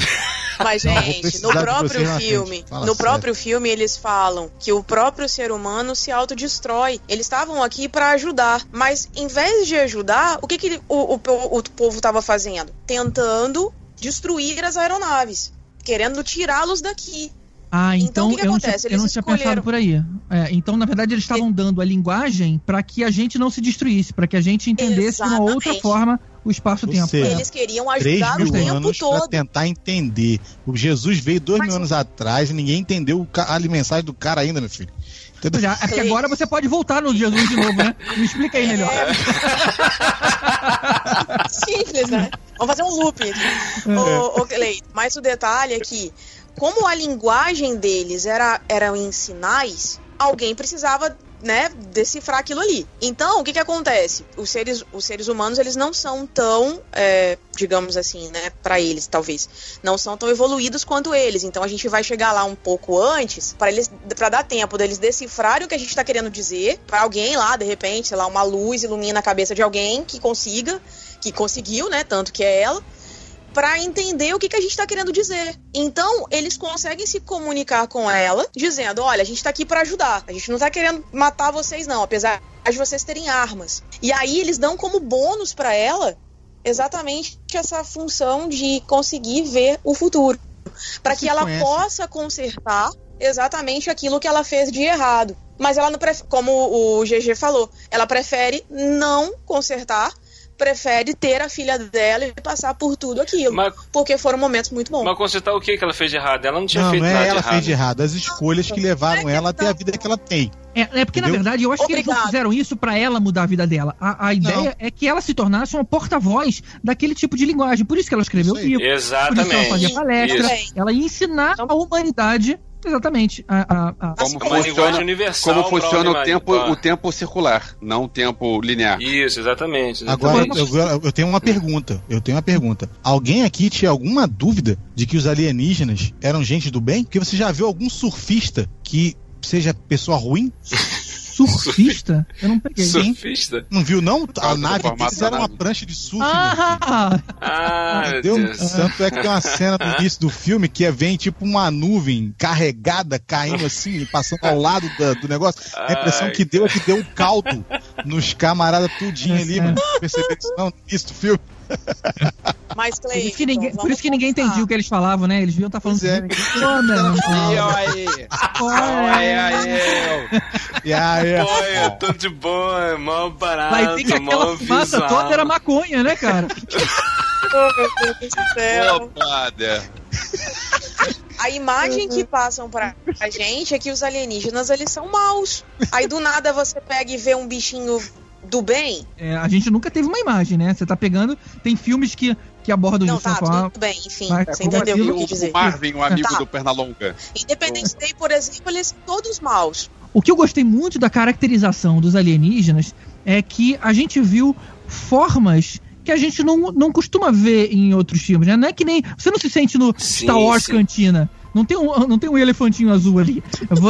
Mas, Não, gente, no próprio filme, no sério. próprio filme eles falam que o próprio ser humano se autodestrói. Eles estavam aqui pra ajudar, mas em vez de ajudar, o que, que o, o, o povo estava fazendo? Tentando destruir as aeronaves, querendo tirá-los daqui. Ah, Então, então, o que que eu não tinha, acontece? eu não Eles tinha pensado por aí. É, então, na verdade, eles estavam dando a linguagem para que a gente não se destruísse, para que a gente entendesse de uma outra Exatamente. forma o espaço-tempo. Eles queriam 3 ajudar o tempo anos pra todo. tentar entender. O Jesus veio dois mil anos atrás e ninguém entendeu a mensagem do cara ainda, meu filho. Entendeu? Já, é porque agora você pode voltar no Jesus de novo, né? Me explica aí melhor. Simples, né? Vamos fazer um loop aqui. Ô, ô, Cleito, mas o detalhe é que, como a linguagem deles era, era em sinais, alguém precisava né, decifrar aquilo ali. Então, o que que acontece? Os seres, os seres humanos, eles não são tão, é, digamos assim, né, para eles, talvez, não são tão evoluídos quanto eles. Então, a gente vai chegar lá um pouco antes, para eles, para dar tempo deles decifrarem o que a gente tá querendo dizer, para alguém lá, de repente, sei lá, uma luz ilumina a cabeça de alguém que consiga, que conseguiu, né, tanto que é ela, para entender o que, que a gente está querendo dizer. Então, eles conseguem se comunicar com ela, dizendo: olha, a gente está aqui para ajudar. A gente não está querendo matar vocês, não, apesar de vocês terem armas. E aí eles dão como bônus para ela exatamente essa função de conseguir ver o futuro. Para que ela conhece. possa consertar exatamente aquilo que ela fez de errado. Mas ela não prefere, como o GG falou, ela prefere não consertar prefere ter a filha dela e passar por tudo aquilo. porque foram momentos muito bons. Mas consertar o que que ela fez de errado? Ela não tinha Não, feito não é nada ela de errado. fez de errado, as escolhas que levaram ela a ter a vida que ela tem. É, é porque, na Entendeu? verdade, eu acho que eles não fizeram isso pra ela mudar a vida dela. A, a ideia é que ela se tornasse uma porta-voz daquele tipo de linguagem. Por isso que ela escreveu o livro. Por isso que ela Exatamente. fazia palestra. Isso. Ela ia ensinar a humanidade, exatamente, a, a, a- Como Uma linguagem funciona, universal como funciona o tempo, imagem. o tempo circular, não o tempo linear. Isso, exatamente. Agora, exatamente. eu, eu tenho uma pergunta. Eu tenho uma pergunta. Alguém aqui tinha alguma dúvida de que os alienígenas eram gente do bem? Porque você já viu algum surfista que seja pessoa ruim? Surfista? Eu não peguei. Surfista? Não viu, não? A do nave deles era uma prancha de surf. Ah, Ah, meu Deu, Deus. tanto é que tem uma cena no início do filme que é, vem tipo uma nuvem carregada caindo assim, passando ao lado da- do negócio. A impressão Ai, que deu é que deu um caldo nos camaradas tudinho ali, É. mano. Perceberam isso não no início do filme? Mas, por Clay, isso que ninguém, então, por isso que ninguém entendia o que eles falavam, né? Eles viam estar falando. Pois é. Pô, meu irmão. aí, Olha aí, E aí, Pô, eu tô de boa, mal barato, Vai ver que aquela fumaça visual. toda era maconha, né, cara? Oh, meu Deus do céu. A imagem que passam pra gente é que os alienígenas, eles são maus. Aí do nada você pega e vê um bichinho do bem. É, a gente nunca teve uma imem né? Você tá pegando. Tem filmes que, que abordam Não, isso. tá, né? Falar- tudo bem, enfim. Mas Você entendeu o que eu quis dizer. O Marvin, um amigo Tá. do Pernalonga. Independence Day, por exemplo, eles são todos maus. O que eu gostei muito da caracterização dos alienígenas é que a gente viu formas que a gente não, não costuma ver em outros filmes, né? Não é que nem. Você não se sente no Sim, Star Wars sim. Cantina. Não tem, um, não tem um elefantinho azul ali.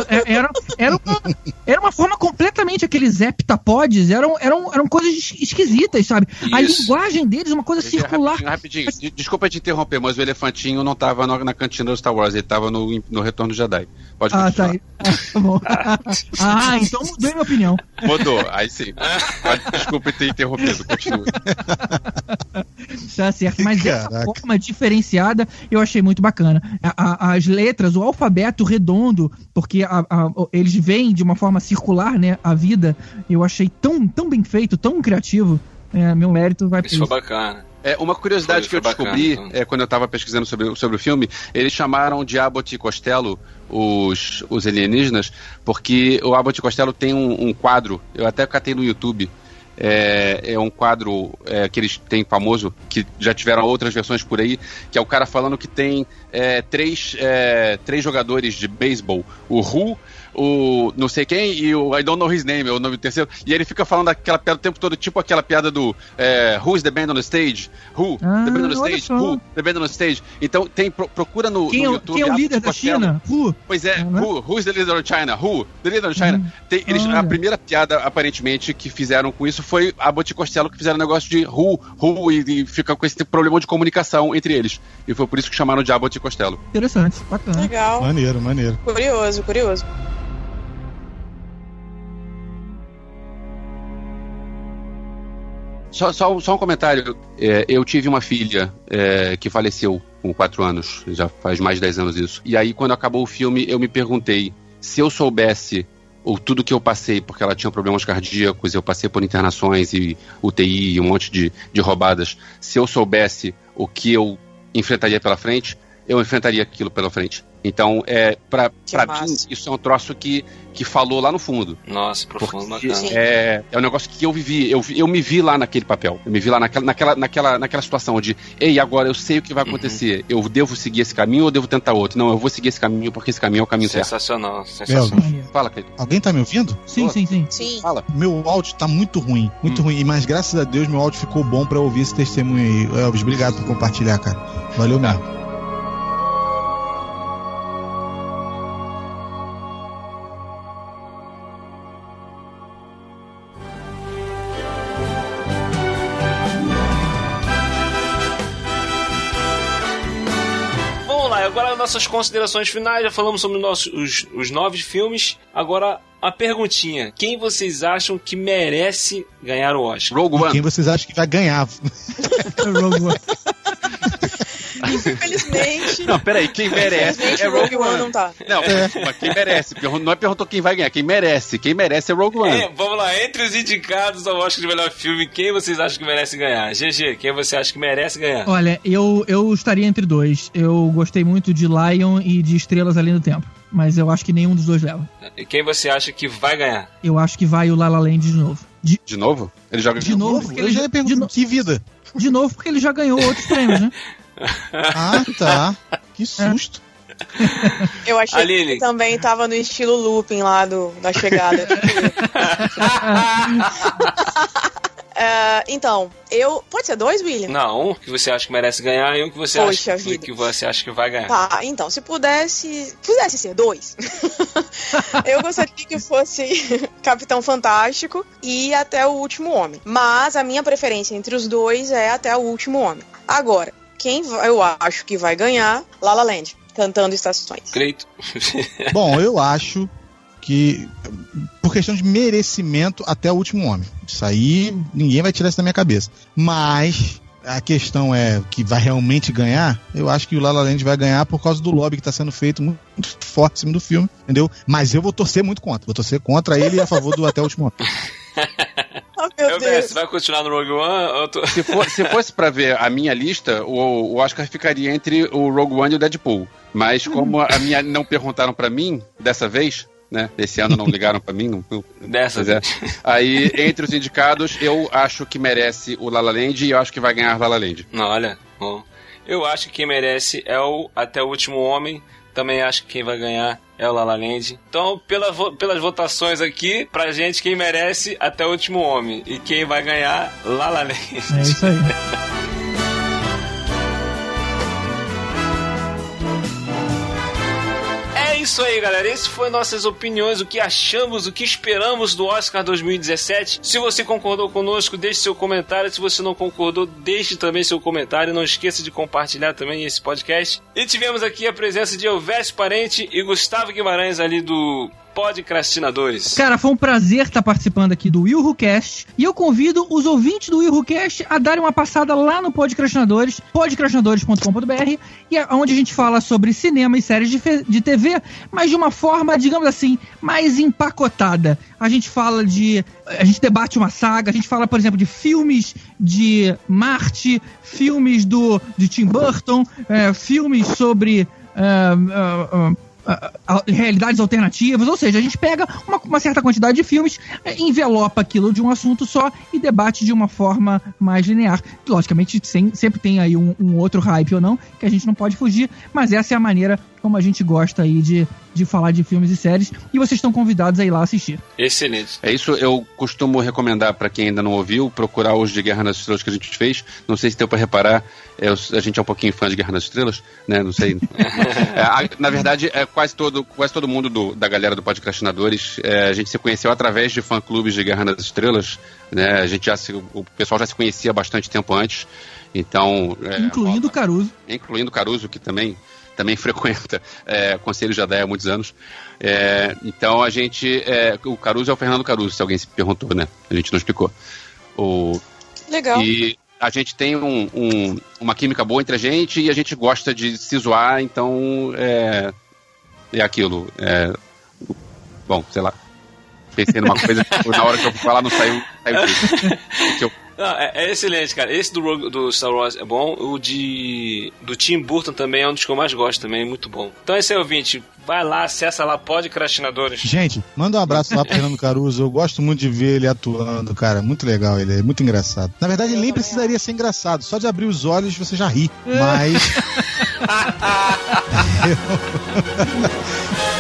É- Era, era, uma, era uma forma completamente. Aqueles heptapods eram, eram, eram coisas es- esquisitas, sabe? A Isso. linguagem deles é uma coisa circular. Rapidinho, rapidinho. De- Desculpa te interromper, mas o elefantinho não tava no- na cantina do Star Wars, ele tava no, no Retorno do Jedi. Pode Ah, continuar. tá. Ah, tá bom. ah, então mudei minha opinião. Mudou, aí sim. Desculpa ter interrompido, continua. Tá certo, mas essa Caraca. forma diferenciada eu achei muito bacana. A- a- as letras, o alfabeto redondo, porque a- a- eles vêm de uma forma circular, né? A vida, eu achei tão, tão bem feito, tão criativo. É, meu mérito vai pra Isso foi isso. bacana. É, uma curiosidade Foi- que eu foi descobri bacana, é, quando eu estava pesquisando sobre, o- sobre o filme, eles chamaram de Abbott e Costello os, os alienígenas, porque o Abbott e Costello tem um, um quadro, eu até catei no YouTube, é, é um quadro é, que eles têm famoso, que já tiveram outras versões por aí, que é o cara falando que tem é, três, é, três jogadores de beisebol, o Who, o não sei quem e o I don't know his name, é o nome do terceiro, e ele fica falando aquela piada o tempo todo, tipo aquela piada do é, Who's the band on the stage? Who? Ah, the band on the stage? só. Who? The band on the stage? Então tem, pro- procura no, Quem, no é, YouTube. quem é o líder e da Costello. China? Who? Pois é, né? who, who's the leader of China? Who? The leader of China. Tem- eles- a primeira piada, aparentemente, que fizeram com isso foi Abbott e Costello que fizeram um negócio de who, who, e, e fica com esse problema de comunicação entre eles. E foi por isso que chamaram de Abbott e Costello. Interessante, bacana. Legal. Maneiro, maneiro. Curioso, curioso. Só, só, só um comentário. É, eu tive uma filha é, que faleceu com 4 anos, já faz mais de 10 anos isso. E aí, quando acabou o filme, eu me perguntei se eu soubesse ou tudo que eu passei, porque ela tinha problemas cardíacos, eu passei por internações e UTI e um monte de, de roubadas. Se eu soubesse o que eu enfrentaria pela frente, eu enfrentaria aquilo pela frente. Então, é, pra, Que pra massa. mim, isso é um troço que, que falou lá no fundo. Nossa, profundo, bacana. é, é um negócio que eu vivi, eu, vi- eu me vi lá naquele papel. Eu me vi lá naquela, naquela, naquela, naquela situação de, ei, agora eu sei o que vai acontecer. Eu devo seguir esse caminho ou devo tentar outro? Não, eu vou seguir esse caminho porque esse caminho é o caminho certo. Sensacional, sensacional. Fala, Cleiton. alguém tá me ouvindo? Sim, sim, sim. Sim. Fala. Meu áudio tá muito ruim, muito ruim. Mas graças a Deus meu áudio ficou bom pra ouvir esse testemunho aí. Elvis, obrigado por compartilhar, cara. Valeu mesmo. Nossas considerações finais. Já falamos sobre nossos, os, os nove filmes. Agora, a perguntinha: quem vocês acham que merece ganhar o Oscar? Rogue E quem vocês acham que vai ganhar? Rogue One. Infelizmente. Não, peraí, quem merece Infelizmente, é Rogue Rogue One One. não tá. Não, mas quem merece? Não é perguntou quem vai ganhar, quem merece. Quem merece é Rogue One. É, vamos lá, entre os indicados ao Oscar de melhor filme, quem vocês acham que merece ganhar? GG, quem você acha que merece ganhar? Olha, eu, eu estaria entre dois. Eu gostei muito de Lion e de Estrelas Além do Tempo. Mas eu acho que nenhum dos dois leva. E quem você acha que vai ganhar? Eu acho que vai o La La Land de novo. De, De novo? Ele joga de novo, ele já ia perguntar, que vida? de novo porque ele já ganhou outros prêmios, né? Ah, tá. Que susto. Eu achei Aline. que também tava no estilo looping lá do, da chegada. É, então, eu. Pode ser dois, William? Não, um que você acha que merece ganhar e um que você, Poxa acha, que, vida. que você acha que vai ganhar. Tá, então, se pudesse. Pudesse ser dois. eu gostaria que fosse Capitão Fantástico e até o Último Homem. Mas a minha preferência entre os dois é até o Último Homem. Agora, quem vai- eu acho que vai ganhar? La La Land, cantando estações. Creito. Bom, eu acho que por questão de merecimento até o último homem. Isso aí ninguém vai tirar isso da minha cabeça. Mas a questão é que vai realmente ganhar. Eu acho que o La La Land vai ganhar por causa do lobby que está sendo feito muito, muito forte em cima do filme, entendeu? Mas eu vou torcer muito contra. Vou torcer contra ele e a favor do até o último homem. Oh, meu Eu Deus. você vai continuar no Rogue One? Eu tô... Se, for- se fosse pra ver a minha lista, o, o Oscar ficaria entre o Rogue One e o Deadpool. Mas como a minha não perguntaram pra mim dessa vez, né? Esse ano não ligaram pra mim, não, não- Dessa é. vez. Aí, entre os indicados, eu acho que merece o La La Land e eu acho que vai ganhar La La Land. Não, olha, bom. Eu acho que quem merece é o Até o Último Homem. Também acho que quem vai ganhar é o La La Land. Então, pela pelas votações aqui, pra gente, quem merece Até o Último Homem. E quem vai ganhar, La La Land. É isso aí. isso aí, galera. Esse foi nossas opiniões, o que achamos, o que esperamos do Oscar 2017. Se você concordou conosco, deixe seu comentário. Se você não concordou, deixe também seu comentário. Não esqueça de compartilhar também esse podcast. E tivemos aqui a presença de Elvésio Parente e Gustavo Guimarães ali do Podcrastinadores. Cara, foi um prazer estar participando aqui do Will Who Cast. E eu convido os ouvintes do Will Who Cast a darem uma passada lá no Podcrastinadores, podcrastinadores.com.br, e é onde a gente fala sobre cinema e séries de, de TV, mas de uma forma, digamos assim, mais empacotada. A gente fala de. A gente debate uma saga, a gente fala, por exemplo, de filmes de Marte, filmes do de Tim Burton, é, filmes sobre. ah, ah, ah, realidades alternativas, ou seja, a gente pega uma, uma certa quantidade de filmes, envelopa aquilo de um assunto só e debate de uma forma mais linear. Logicamente, sem- sempre tem aí um, um outro hype ou não, que a gente não pode fugir, mas essa é a maneira como a gente gosta aí de, de falar de filmes e séries, e vocês estão convidados a ir lá assistir. Excelente. É isso, eu costumo recomendar pra quem ainda não ouviu, procurar os de Guerra nas Estrelas que a gente fez. Não sei se deu pra reparar, é, a gente é um pouquinho fã de Guerra nas Estrelas, né? Não sei. É, a- na verdade, é quase todo, quase todo mundo do- da galera do Podcastinadores, é, a gente se conheceu através de fã-clubes de Guerra nas Estrelas, né? A gente já se, o pessoal já se conhecia há bastante tempo antes, então... é, incluindo o Caruso. incluindo o Caruso, que também, também frequenta é, Conselho Jadé há muitos anos. É, então a gente. é, o Caruso é o Fernando Caruso, se alguém se perguntou, né? A gente não explicou. O, Legal. e a gente tem um- um- uma química boa entre a gente e a gente gosta de se zoar, então é, é aquilo. é, bom, sei lá. Pensei numa coisa, na hora que eu fui falar não saiu, saiu direito. Que eu- Não, é, é excelente, cara. Esse do, Rogue- do Star Wars é bom. O de do Tim Burton também é um dos que eu mais gosto também, muito bom. Então esse é ouvinte, vai lá, acessa lá, podcrastinadores. Gente, manda um abraço lá pro Fernando Caruso. Eu gosto muito de ver ele atuando, cara. Muito legal, ele é muito engraçado. Na verdade, ele nem precisaria ser engraçado. Só de abrir os olhos você já ri. Mas.